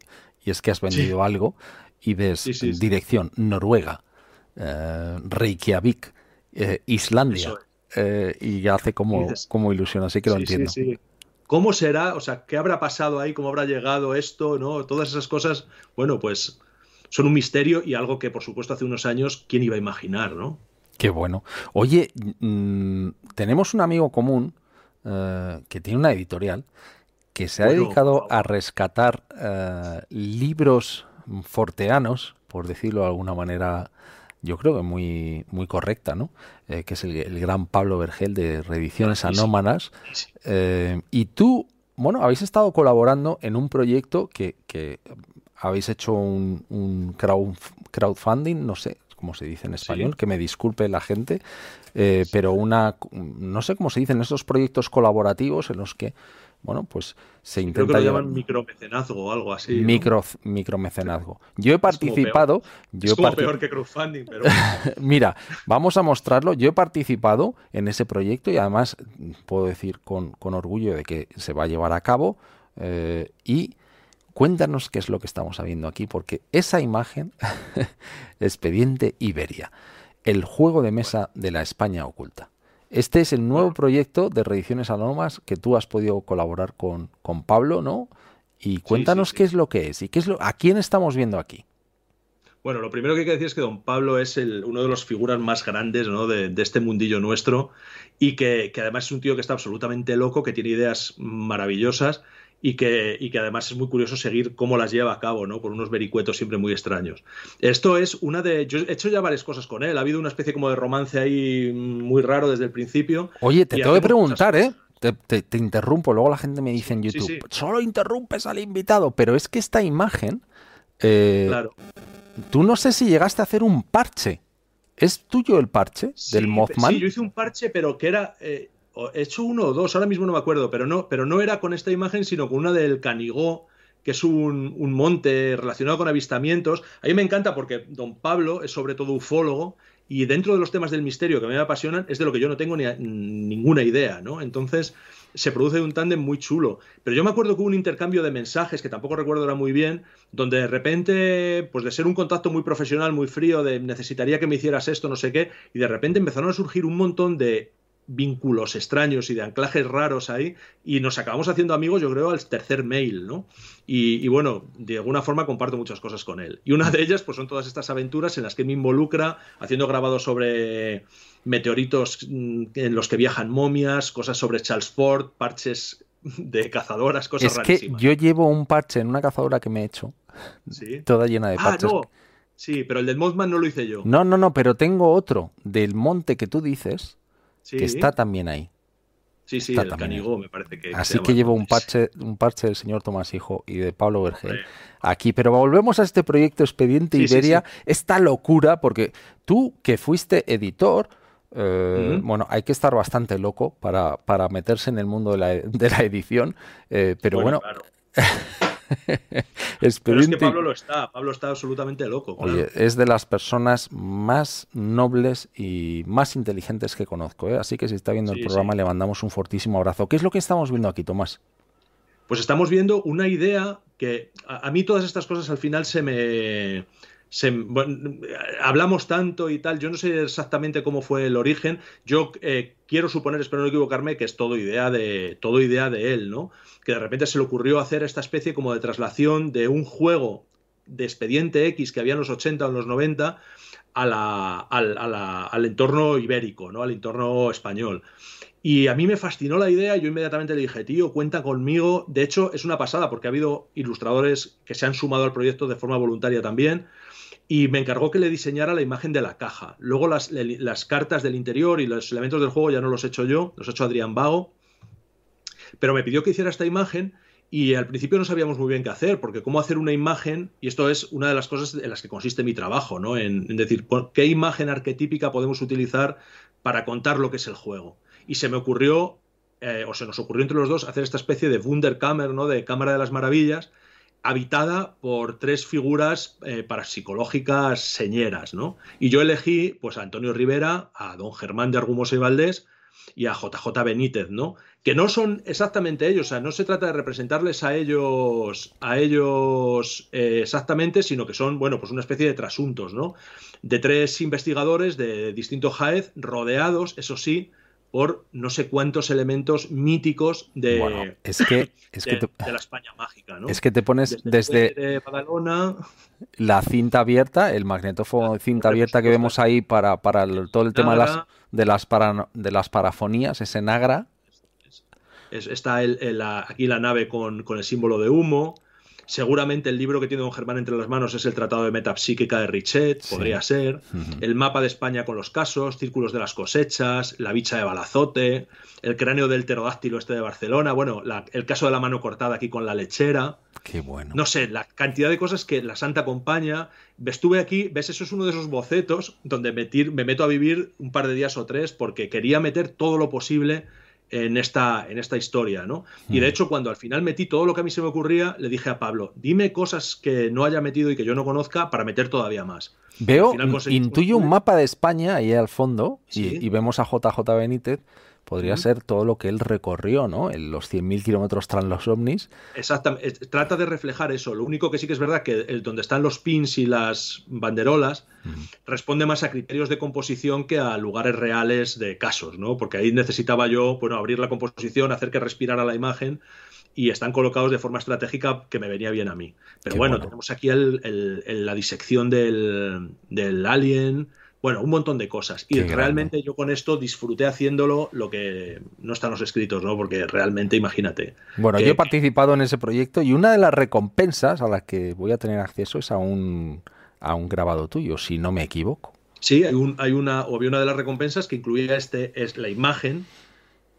Y es que has vendido algo y ves dirección Noruega, eh, Reykjavik, eh, Islandia. y ya hace como, como ilusión, así que lo entiendo. ¿Cómo será? O sea, ¿qué habrá pasado ahí? ¿Cómo habrá llegado esto? ¿No? Todas esas cosas, bueno, pues son un misterio y algo que, por supuesto, hace unos años, ¿quién iba a imaginar, no? Qué bueno. Oye, mm, tenemos un amigo común eh, que tiene una editorial que se ha dedicado a rescatar eh, libros forteanos, por decirlo de alguna manera yo creo que muy, muy correcta, ¿no? Eh, que es el, gran Pablo Vergel de Reediciones Anómanas. Eh, y tú, bueno, habéis estado colaborando en un proyecto que, que habéis hecho un, crowdfunding, no sé cómo se dice en español, que me disculpe la gente, eh, pero una, no sé cómo se dicen esos proyectos colaborativos en los que bueno, pues se intenta. Creo que lo llaman micromecenazgo o algo así. Micro, Micromecenazgo. Yo he participado. Es como, peor, que crowdfunding, pero. Mira, vamos a mostrarlo. Yo he participado en ese proyecto y además puedo decir con, orgullo de que se va a llevar a cabo. Eh, y cuéntanos qué es lo que estamos viendo aquí, porque esa imagen, Expediente Iberia, el juego de mesa de la España oculta. Este es el nuevo proyecto de Reediciones Anónimas que tú has podido colaborar con, con Pablo, ¿no? Y cuéntanos qué es lo que es y qué es lo, a quién estamos viendo aquí. Bueno, lo primero que hay que decir es que don Pablo es el, uno de las figuras más grandes ¿no? de, este mundillo nuestro y que, que, además es un tío que está absolutamente loco, que tiene ideas maravillosas y que, y que además es muy curioso seguir cómo las lleva a cabo, ¿no? Por unos vericuetos siempre muy extraños. Esto es una de. Yo he hecho ya varias cosas con él. Ha habido una especie como de romance ahí muy raro desde el principio. Oye, te tengo que preguntar, ¿eh? Te, interrumpo, luego la gente me dice en YouTube, solo interrumpes al invitado, pero es que esta imagen, eh, claro. tú no sé si llegaste a hacer un parche. ¿Es tuyo el parche del Mothman? Sí, yo hice un parche, pero que era, eh, he hecho uno o dos, ahora mismo no me acuerdo, pero no, pero no era con esta imagen, sino con una del Canigó, que es un, monte relacionado con avistamientos. A mí me encanta porque don Pablo es sobre todo ufólogo y dentro de los temas del misterio que a mí me apasionan es de lo que yo no tengo ni ninguna idea, ¿no? Entonces se produce un tándem muy chulo. Pero yo me acuerdo que hubo un intercambio de mensajes, que tampoco recuerdo ahora muy bien, donde de repente, pues de ser un contacto muy profesional, muy frío, de necesitaría que me hicieras esto, no sé qué, y de repente empezaron a surgir un montón de vínculos extraños y de anclajes raros ahí y nos acabamos haciendo amigos yo creo al tercer mail, ¿no? Y, bueno, de alguna forma comparto muchas cosas con él. Y una de ellas pues son todas estas aventuras en las que me involucra haciendo grabados sobre meteoritos mm, en los que viajan momias, cosas sobre Charles Ford, parches de cazadoras, cosas es que yo llevo un parche en una cazadora que me he hecho, toda llena de ah, parches. Sí, pero el del Mothman no lo hice yo. No, no, no, pero tengo otro del monte que tú dices que está también ahí. Sí, sí, el me parece que. Así que llevo un parche, un parche del señor Tomás Hijo y de Pablo Vergel aquí. Pero volvemos a este proyecto Expediente Iberia, esta locura, porque tú que fuiste editor, eh, bueno, hay que estar bastante loco para, para meterse en el mundo de la, de la edición, eh, pero bueno. Pero es que Pablo lo está, Pablo está absolutamente loco. Oye, es de las personas más nobles y más inteligentes que conozco, ¿eh? así que si está viendo el programa le mandamos un fortísimo abrazo. ¿Qué es lo que estamos viendo aquí, Tomás? Pues estamos viendo una idea que a mí todas estas cosas al final se me hablamos tanto y tal, yo no sé exactamente cómo fue el origen, yo eh, quiero suponer, espero no equivocarme, que es todo idea de, todo idea de él, ¿no? Que de repente se le ocurrió hacer esta especie como de traslación de un juego de expediente X que había en los 80 o en los 90 al, entorno ibérico, ¿no? Al entorno español. Y a mí me fascinó la idea yo inmediatamente le dije, tío, cuenta conmigo. De hecho, es una pasada porque ha habido ilustradores que se han sumado al proyecto de forma voluntaria también y me encargó que le diseñara la imagen de la caja. Luego las, cartas del interior y los elementos del juego ya no los he hecho yo, los he hecho Adrián Vago, pero me pidió que hiciera esta imagen y al principio no sabíamos muy bien qué hacer, porque cómo hacer una imagen, y esto es una de las cosas en las que consiste mi trabajo, ¿no? En, decir, qué imagen arquetípica podemos utilizar para contar lo que es el juego. Y se me ocurrió, eh, o se nos ocurrió entre los dos, hacer esta especie de Wunderkammer, ¿no? De Cámara de las Maravillas, habitada por tres figuras eh, parapsicológicas señeras, ¿no? Y yo elegí, pues, a Antonio Rivera, a don Germán de Argumosa y Valdés y a JJ Benítez, ¿no? Que no son exactamente ellos, o sea, no se trata de representarles a ellos, a ellos eh, exactamente, sino que son, bueno, pues una especie de trasuntos, ¿no? De tres investigadores de distinto jaez, rodeados, eso sí, por no sé cuántos elementos míticos de, es que, es de, la España mágica. ¿no? Es que te pones desde, la cinta abierta, el magnetófono de cinta abierta que vemos ahí para, para todo el tema de las, de las, para, de las parafonías, ese Nagra. está el, aquí la nave con, con el símbolo de humo. Seguramente el libro que tiene don Germán entre las manos es el Tratado de Metapsíquica de Richet, podría ser. El mapa de España con los casos, círculos de las cosechas, la bicha de Balazote, el cráneo del pterodáctilo este de Barcelona, bueno, el caso de la mano cortada aquí con la lechera. Qué bueno. No sé, la cantidad de cosas que la Santa acompaña. Estuve aquí, ves, eso es uno de esos bocetos donde me meto a vivir un par de días o tres porque quería meter todo lo posible en esta, en esta historia, ¿no? Y de mm. hecho, cuando al final metí todo lo que a mí se me ocurría, le dije a Pablo, dime cosas que no haya metido y que yo no conozca para meter todavía más. Veo, intuyo un mapa de España ahí al fondo y, y, vemos a JJ Benítez podría ser todo lo que él recorrió, ¿no? En los 100.000 kilómetros tras los ovnis. Exactamente, trata de reflejar eso. Lo único que sí que es verdad que el, donde están los pins y las banderolas responde más a criterios de composición que a lugares reales de casos, ¿no? Porque ahí necesitaba yo, bueno, abrir la composición, hacer que respirara la imagen y están colocados de forma estratégica que me venía bien a mí. Pero bueno, tenemos aquí la disección del, del alien, bueno, un montón de cosas. Y realmente yo con esto disfruté haciéndolo lo que no están los escritos, ¿no? Porque realmente, imagínate. Bueno, yo he participado en ese proyecto y una de las recompensas a las que voy a tener acceso es a un, a un grabado tuyo, si no me equivoco. Sí, hay, un, hay una, o una de las recompensas que incluía este, es la imagen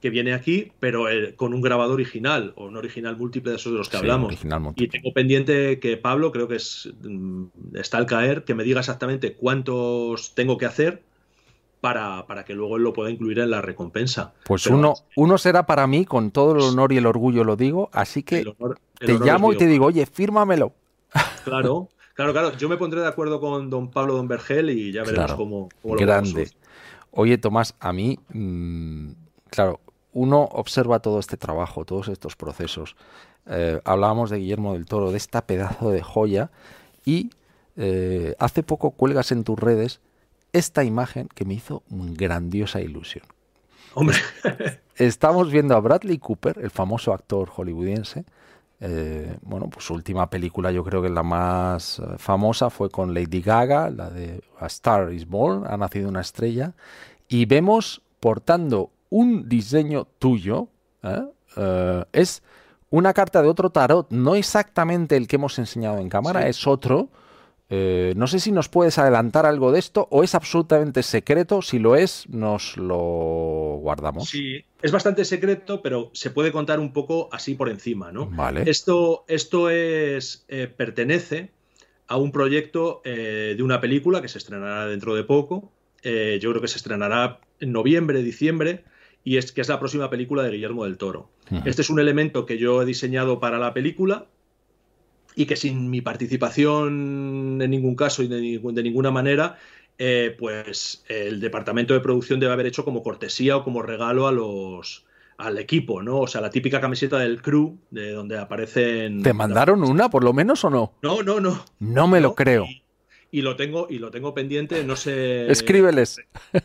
que viene aquí, pero eh, con un grabador original o un original múltiple de esos de los que hablamos. Y tengo pendiente que Pablo, creo que es, mm, está al caer, que me diga exactamente cuántos tengo que hacer para, para, que luego él lo pueda incluir en la recompensa. Pues uno, uno será para mí, con todo el honor y el orgullo lo digo, así que te llamo y te digo, oye, fírmamelo. Claro, claro, claro. Yo me pondré de acuerdo con don Pablo Don Vergel y ya veremos cómo, cómo, lo Grande. Oye, Tomás, a mí, mm, claro, uno observa todo este trabajo, todos estos procesos. Eh, hablábamos de Guillermo del Toro, de esta pedazo de joya, y eh, hace poco cuelgas en tus redes esta imagen que me hizo grandiosa ilusión. Hombre. Estamos viendo a Bradley Cooper, el famoso actor hollywoodiense. Eh, bueno, pues su última película, yo creo que la más famosa fue con Lady Gaga, la de A Star is Born, ha nacido una estrella, y vemos portando un diseño tuyo, ¿eh? Eh, es una carta de otro tarot, no exactamente el que hemos enseñado en cámara, es otro, Eh, no sé si nos puedes adelantar algo de esto o es absolutamente secreto. Si lo es, nos lo guardamos. Sí, es bastante secreto, pero se puede contar un poco así por encima, ¿no? Vale. Esto, esto es, eh, pertenece a un proyecto eh, de una película que se estrenará dentro de poco. yo creo que se estrenará en noviembre, diciembre, y es que es la próxima película de Guillermo del Toro. Este es un elemento que yo he diseñado para la película y que sin mi participación en ningún caso y de, ninguna manera, eh, pues el departamento de producción debe haber hecho como cortesía o como regalo a los al equipo, ¿no? O sea, la típica camiseta del crew, de donde aparecen. ¿Te mandaron una, por lo menos, o no? No, no, no. No me lo creo. Y, lo tengo, y lo tengo pendiente, no sé. Escríbeles.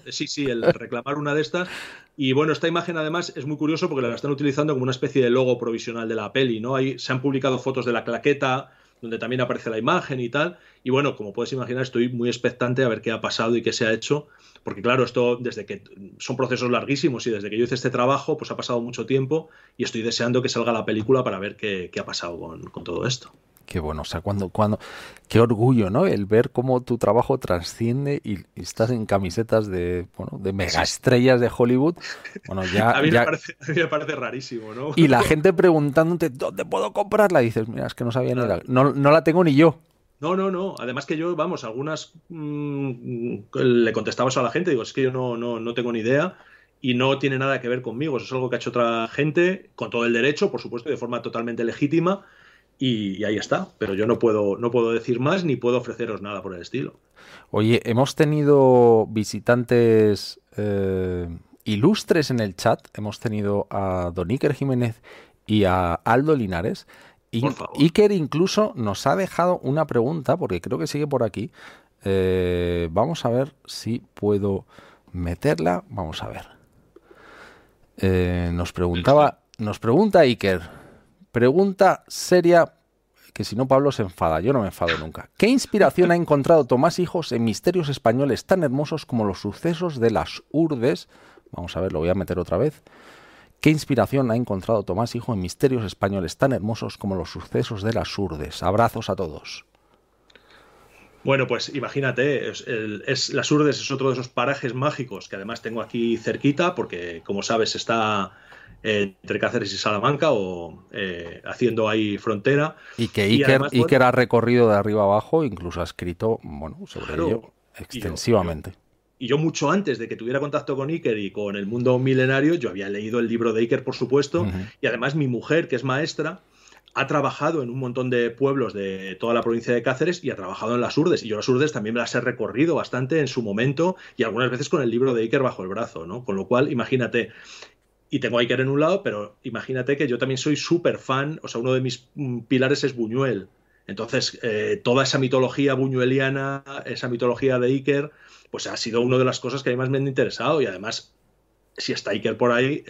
Sí, sí, el reclamar una de estas. Y bueno, esta imagen además es muy curioso porque la están utilizando como una especie de logo provisional de la peli, ¿no? Ahí se han publicado fotos de la claqueta, donde también aparece la imagen y tal. Y bueno, como puedes imaginar, estoy muy expectante a ver qué ha pasado y qué se ha hecho, porque claro, esto desde que son procesos larguísimos y desde que yo hice este trabajo, pues ha pasado mucho tiempo y estoy deseando que salga la película para ver qué, ha pasado con todo esto. Qué bueno, o sea, cuando, cuando, qué orgullo, ¿no? El ver cómo tu trabajo trasciende y, estás en camisetas de, bueno, de mega estrellas de Hollywood. Bueno, ya, a, mí Me parece, a, mí Me parece, rarísimo, ¿no? Y la gente preguntándote, ¿dónde puedo comprarla? Y dices, mira, es que no sabía ni la, no, no la tengo ni yo. No, no, no. Además que yo, vamos, algunas mm, le contestaba eso a la gente, digo, es que yo no, no, no tengo ni idea y no tiene nada que ver conmigo. Eso es algo que ha hecho otra gente, con todo el derecho, por supuesto, de forma totalmente legítima y, ahí está. Pero yo no puedo, no puedo decir más ni puedo ofreceros nada por el estilo. Oye, hemos tenido visitantes eh, ilustres en el chat. Hemos tenido a Don Iker Jiménez y a Aldo Linares. Y Iker incluso nos ha dejado una pregunta, porque creo que sigue por aquí. Eh, vamos a ver si puedo meterla. Vamos a ver. Eh, nos preguntaba, nos pregunta Iker. Pregunta seria que si no Pablo se enfada, yo no me enfado nunca. ¿Qué inspiración ha encontrado Tomás Hijos en misterios españoles tan hermosos como los sucesos de las urdes? Vamos a ver, lo voy a meter otra vez. ¿Qué inspiración ha encontrado Tomás Hijo en misterios españoles tan hermosos como los sucesos de las urdes? Abrazos a todos. Bueno, pues imagínate, es, las Urdes es otro de esos parajes mágicos que además tengo aquí cerquita, porque como sabes está entre Cáceres y Salamanca o eh, haciendo ahí frontera. Y que Iker, ha recorrido de arriba abajo, incluso ha escrito bueno, sobre ello extensivamente. Y yo, mucho antes de que tuviera contacto con Iker y con el mundo milenario, yo había leído el libro de Iker, por supuesto, y además mi mujer, que es maestra, ha trabajado en un montón de pueblos de toda la provincia de Cáceres y ha trabajado en las Urdes. Y yo las Urdes también me las he recorrido bastante en su momento y algunas veces con el libro de Iker bajo el brazo, ¿no? Con lo cual, imagínate, y tengo a Iker en un lado, pero imagínate que yo también soy súper fan, o sea, uno de mis mm, pilares es Buñuel. Entonces, eh, toda esa mitología buñueliana, esa mitología de Iker, pues ha sido una de las cosas que a mí más me han interesado y además, si está Iker por ahí,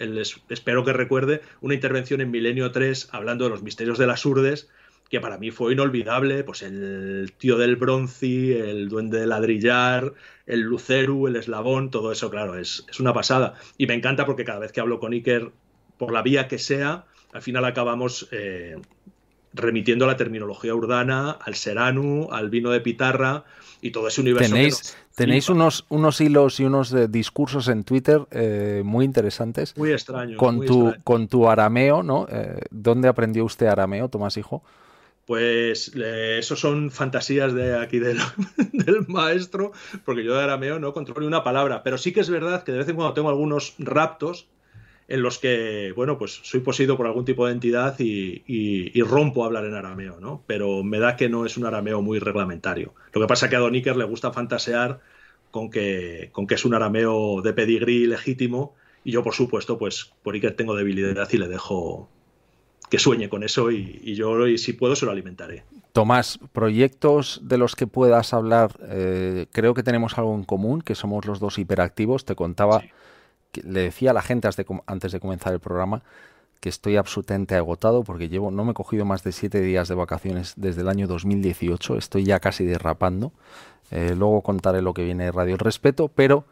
espero que recuerde una intervención en Milenio 3 hablando de los misterios de las urdes, que para mí fue inolvidable, pues el tío del bronci, el duende de ladrillar, el luceru, el eslabón, todo eso, claro, es, es, una pasada. Y me encanta porque cada vez que hablo con Iker, por la vía que sea, al final acabamos eh, remitiendo a la terminología urdana, al seranu, al vino de pitarra y todo ese universo. Tenéis, tenéis unos, unos hilos y unos eh, discursos en Twitter eh, muy interesantes. Muy extraños. Con, tu, con tu arameo, ¿no? ¿Dónde aprendió usted arameo, Tomás Hijo? Pues eso son fantasías de aquí del, maestro, porque yo de arameo no controlo ni una palabra, pero sí que es verdad que de vez en cuando tengo algunos raptos en los que, bueno, pues soy poseído por algún tipo de entidad y, rompo a hablar en arameo, ¿no? Pero me da que no es un arameo muy reglamentario. Lo que pasa es que a Don Iker le gusta fantasear con que, con que es un arameo de pedigrí legítimo y yo, por supuesto, pues por Iker tengo debilidad y le dejo, que sueñe con eso y, yo, y si puedo, se lo alimentaré. Tomás, proyectos de los que puedas hablar, eh, creo que tenemos algo en común, que somos los dos hiperactivos. Te contaba, que, le decía a la gente antes de, comenzar el programa que estoy absolutamente agotado porque llevo, no me he cogido más de siete días de vacaciones desde el año 2018, estoy ya casi derrapando. Eh, luego contaré lo que viene de Radio El Respeto, pero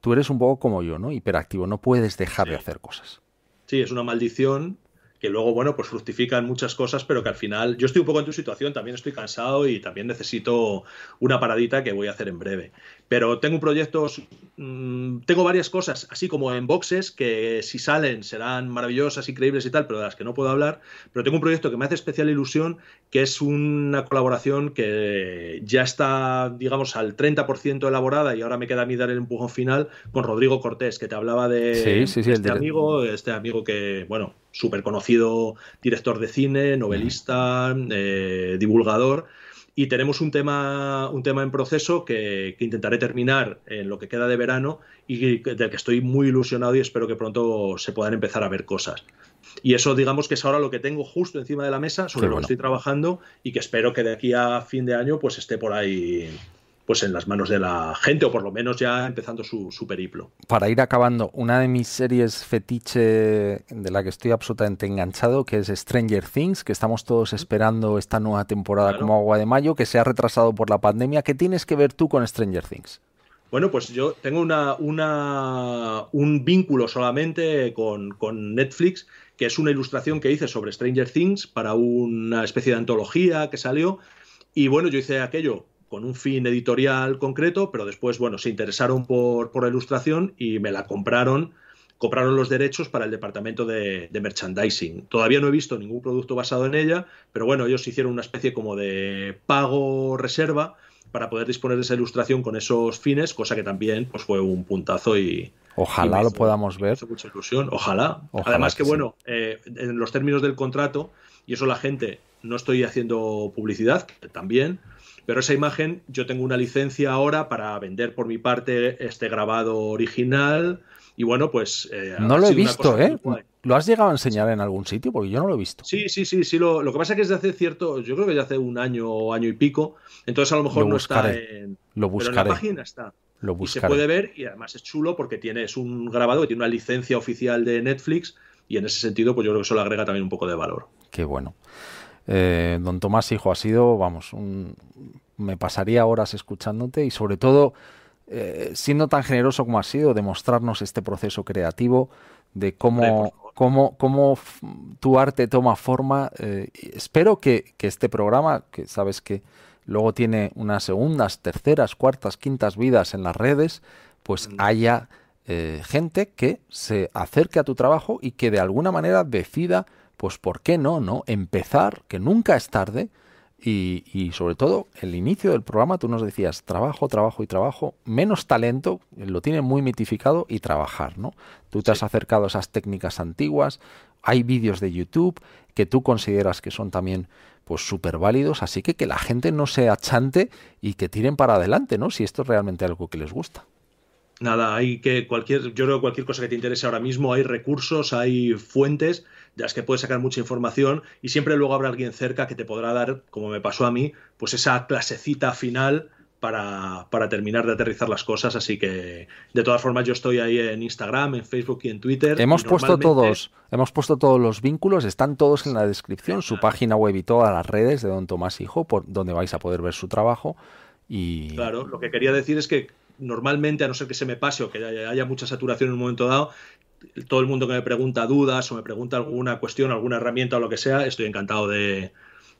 tú eres un poco como yo, ¿no? Hiperactivo, no puedes dejar de hacer cosas. Sí, es una maldición que luego, bueno, pues fructifican muchas cosas, pero que al final yo estoy un poco en tu situación, también estoy cansado y también necesito una paradita que voy a hacer en breve. Pero tengo proyectos, mmm, tengo varias cosas, así como en boxes, que si salen serán maravillosas, increíbles y tal, pero de las que no puedo hablar. Pero tengo un proyecto que me hace especial ilusión, que es una colaboración que ya está, digamos, al 30% elaborada y ahora me queda a mí dar el empujón final con Rodrigo Cortés, que te hablaba de sí, sí, sí, este amigo, este amigo que, bueno, súper conocido director de cine, novelista, eh, divulgador. Y tenemos un tema, un tema en proceso que, que, intentaré terminar en lo que queda de verano y del que estoy muy ilusionado y espero que pronto se puedan empezar a ver cosas. Y eso, digamos que es ahora lo que tengo justo encima de la mesa, sobre lo bueno. que estoy trabajando y que espero que de aquí a fin de año pues esté por ahí pues en las manos de la gente o por lo menos ya empezando su, su, periplo. Para ir acabando, una de mis series fetiche de la que estoy absolutamente enganchado, que es Stranger Things, que estamos todos esperando esta nueva temporada claro. como agua de mayo, que se ha retrasado por la pandemia. ¿Qué tienes que ver tú con Stranger Things? Bueno, pues yo tengo una, una, un vínculo solamente con, con Netflix, que es una ilustración que hice sobre Stranger Things para una especie de antología que salió. Y bueno, yo hice aquello con un fin editorial concreto, pero después, bueno, se interesaron por, por la ilustración y me la compraron, compraron los derechos para el departamento de, de, merchandising. Todavía no he visto ningún producto basado en ella, pero bueno, ellos hicieron una especie como de pago reserva para poder disponer de esa ilustración con esos fines, cosa que también pues, fue un puntazo y... Ojalá y lo podamos ver. Mucha ilusión, ojalá. ojalá Además que, que bueno, sí. eh, en los términos del contrato, y eso la gente, no estoy haciendo publicidad, también, pero esa imagen yo tengo una licencia ahora para vender por mi parte este grabado original y bueno, pues... Eh, no lo he visto, ¿eh? ¿Lo has llegado a enseñar en algún sitio? Porque yo no lo he visto. Sí, sí, sí, sí. Lo, lo que pasa es que es de hace cierto, yo creo que ya hace un año o año y pico, entonces a lo mejor lo no buscaré, está en... Lo buscaré. Pero en la página está. Lo y se puede ver y además es chulo porque tiene, es un grabado que tiene una licencia oficial de Netflix y en ese sentido pues yo creo que eso le agrega también un poco de valor. Qué bueno. Eh, don Tomás Hijo ha sido, vamos, un, me pasaría horas escuchándote y sobre todo eh, siendo tan generoso como has sido, demostrarnos este proceso creativo de cómo, cómo, cómo tu arte toma forma. Eh, espero que, que, este programa, que sabes que luego tiene unas segundas, terceras, cuartas, quintas vidas en las redes, pues mm. haya eh, gente que se acerque a tu trabajo y que de alguna manera decida, pues, ¿por qué no? no? Empezar, que nunca es tarde, y, y, sobre todo, el inicio del programa tú nos decías trabajo, trabajo y trabajo, menos talento, lo tiene muy mitificado y trabajar, ¿no? Tú te sí. has acercado a esas técnicas antiguas, hay vídeos de YouTube que tú consideras que son también pues súper válidos, así que que la gente no se achante y que tiren para adelante, ¿no? Si esto es realmente algo que les gusta nada, hay que cualquier, yo creo que cualquier cosa que te interese ahora mismo, hay recursos, hay fuentes de las que puedes sacar mucha información y siempre luego habrá alguien cerca que te podrá dar, como me pasó a mí, pues esa clasecita final para, para, terminar de aterrizar las cosas. Así que, de todas formas, yo estoy ahí en Instagram, en Facebook y en Twitter. Hemos puesto todos, hemos puesto todos los vínculos, están todos en la descripción, su página web y todas las redes de Don Tomás Hijo, por donde vais a poder ver su trabajo. Y... Claro, lo que quería decir es que normalmente, a no ser que se me pase o que haya mucha saturación en un momento dado, todo el mundo que me pregunta dudas o me pregunta alguna cuestión, alguna herramienta o lo que sea, estoy encantado de,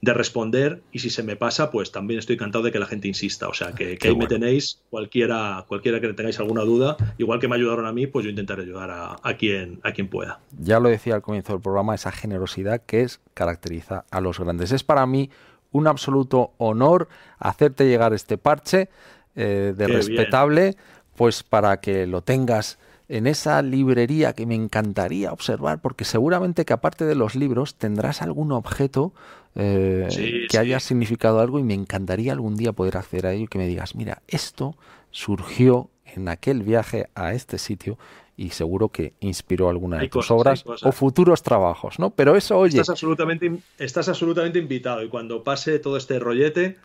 de responder y si se me pasa, pues también estoy encantado de que la gente insista. O sea, que, que ahí bueno. me tenéis, cualquiera, cualquiera que tengáis alguna duda, igual que me ayudaron a mí, pues yo intentaré ayudar a, a, quien, a quien pueda. Ya lo decía al comienzo del programa, esa generosidad que es, caracteriza a los grandes. Es para mí un absoluto honor hacerte llegar este parche eh, de Qué respetable, bien. pues para que lo tengas en esa librería que me encantaría observar, porque seguramente que aparte de los libros tendrás algún objeto eh, sí, que sí. haya significado algo y me encantaría algún día poder acceder a ello y que me digas, mira, esto surgió en aquel viaje a este sitio y seguro que inspiró alguna hay de tus cosas, obras o futuros trabajos, ¿no? Pero eso, oye... Estás absolutamente, estás absolutamente invitado y cuando pase todo este rollete,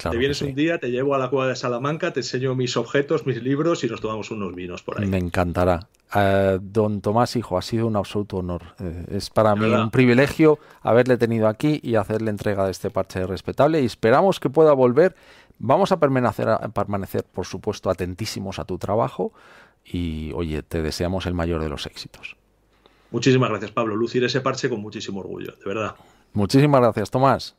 Claro te vienes sí. un día, te llevo a la cueva de Salamanca, te enseño mis objetos, mis libros y nos tomamos unos vinos por ahí. Me encantará. Uh, don Tomás, hijo, ha sido un absoluto honor. Uh, es para mí un privilegio haberle tenido aquí y hacerle entrega de este parche respetable y esperamos que pueda volver. Vamos a permanecer, a permanecer, por supuesto, atentísimos a tu trabajo y, oye, te deseamos el mayor de los éxitos. Muchísimas gracias, Pablo. Lucir ese parche con muchísimo orgullo, de verdad. Muchísimas gracias, Tomás.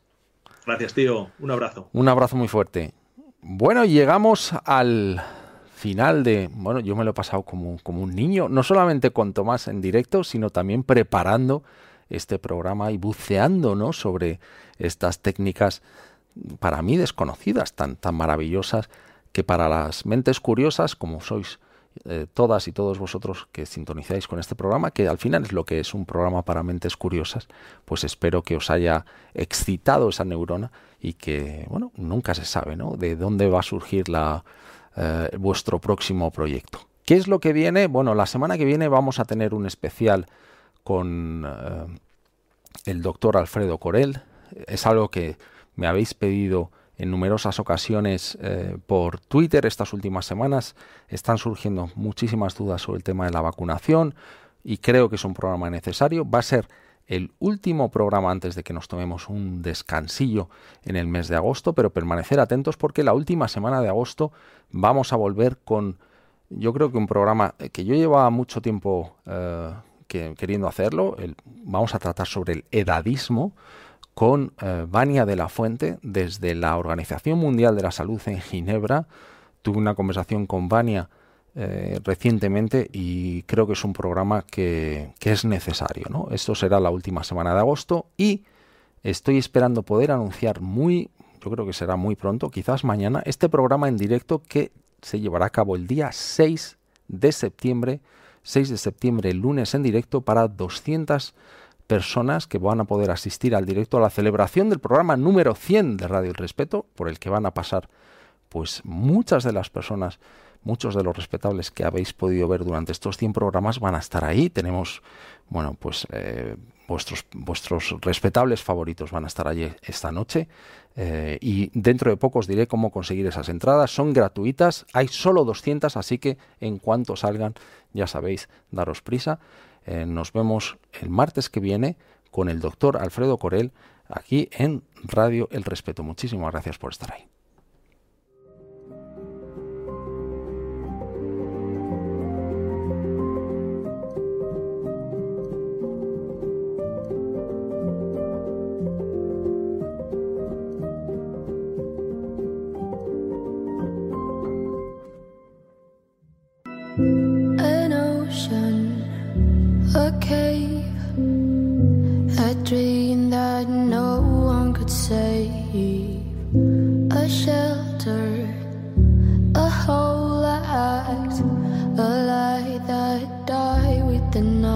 Gracias, tío. Un abrazo. Un abrazo muy fuerte. Bueno, llegamos al final de, bueno, yo me lo he pasado como, como un niño, no solamente con Tomás en directo, sino también preparando este programa y buceando ¿no? sobre estas técnicas para mí desconocidas, tan, tan maravillosas, que para las mentes curiosas, como sois eh, todas y todos vosotros que sintonizáis con este programa, que al final es lo que es un programa para mentes curiosas, pues espero que os haya excitado esa neurona y que, bueno, nunca se sabe, ¿no? De dónde va a surgir la, eh, vuestro próximo proyecto. ¿Qué es lo que viene? Bueno, la semana que viene vamos a tener un especial con eh, el doctor Alfredo Corel. Es algo que me habéis pedido en numerosas ocasiones eh, por Twitter estas últimas semanas. Están surgiendo muchísimas dudas sobre el tema de la vacunación y creo que es un programa necesario. Va a ser el último programa antes de que nos tomemos un descansillo en el mes de agosto, pero permanecer atentos porque la última semana de agosto vamos a volver con, yo creo que un programa que yo llevaba mucho tiempo eh, queriendo hacerlo, vamos a tratar sobre el edadismo con eh, Vania de la Fuente desde la Organización Mundial de la Salud en Ginebra. Tuve una conversación con Vania eh, recientemente y creo que es un programa que, es necesario. ¿no? Esto será la última semana de agosto y estoy esperando poder anunciar muy, yo creo que será muy pronto, quizás mañana, este programa en directo que se llevará a cabo el día 6 de septiembre, 6 de septiembre, lunes en directo para 200 personas que van a poder asistir al directo a la celebración del programa número 100 de Radio El Respeto, por el que van a pasar pues muchas de las personas muchos de los respetables que habéis podido ver durante estos 100 programas van a estar ahí. Tenemos, bueno, pues eh, vuestros, vuestros respetables favoritos van a estar allí esta noche. Eh, y dentro de poco os diré cómo conseguir esas entradas. Son gratuitas, hay solo 200, así que en cuanto salgan, ya sabéis, daros prisa. Eh, nos vemos el martes que viene con el doctor Alfredo Corel aquí en Radio El Respeto. Muchísimas gracias por estar ahí. a shelter, a whole light, a light that died with the night.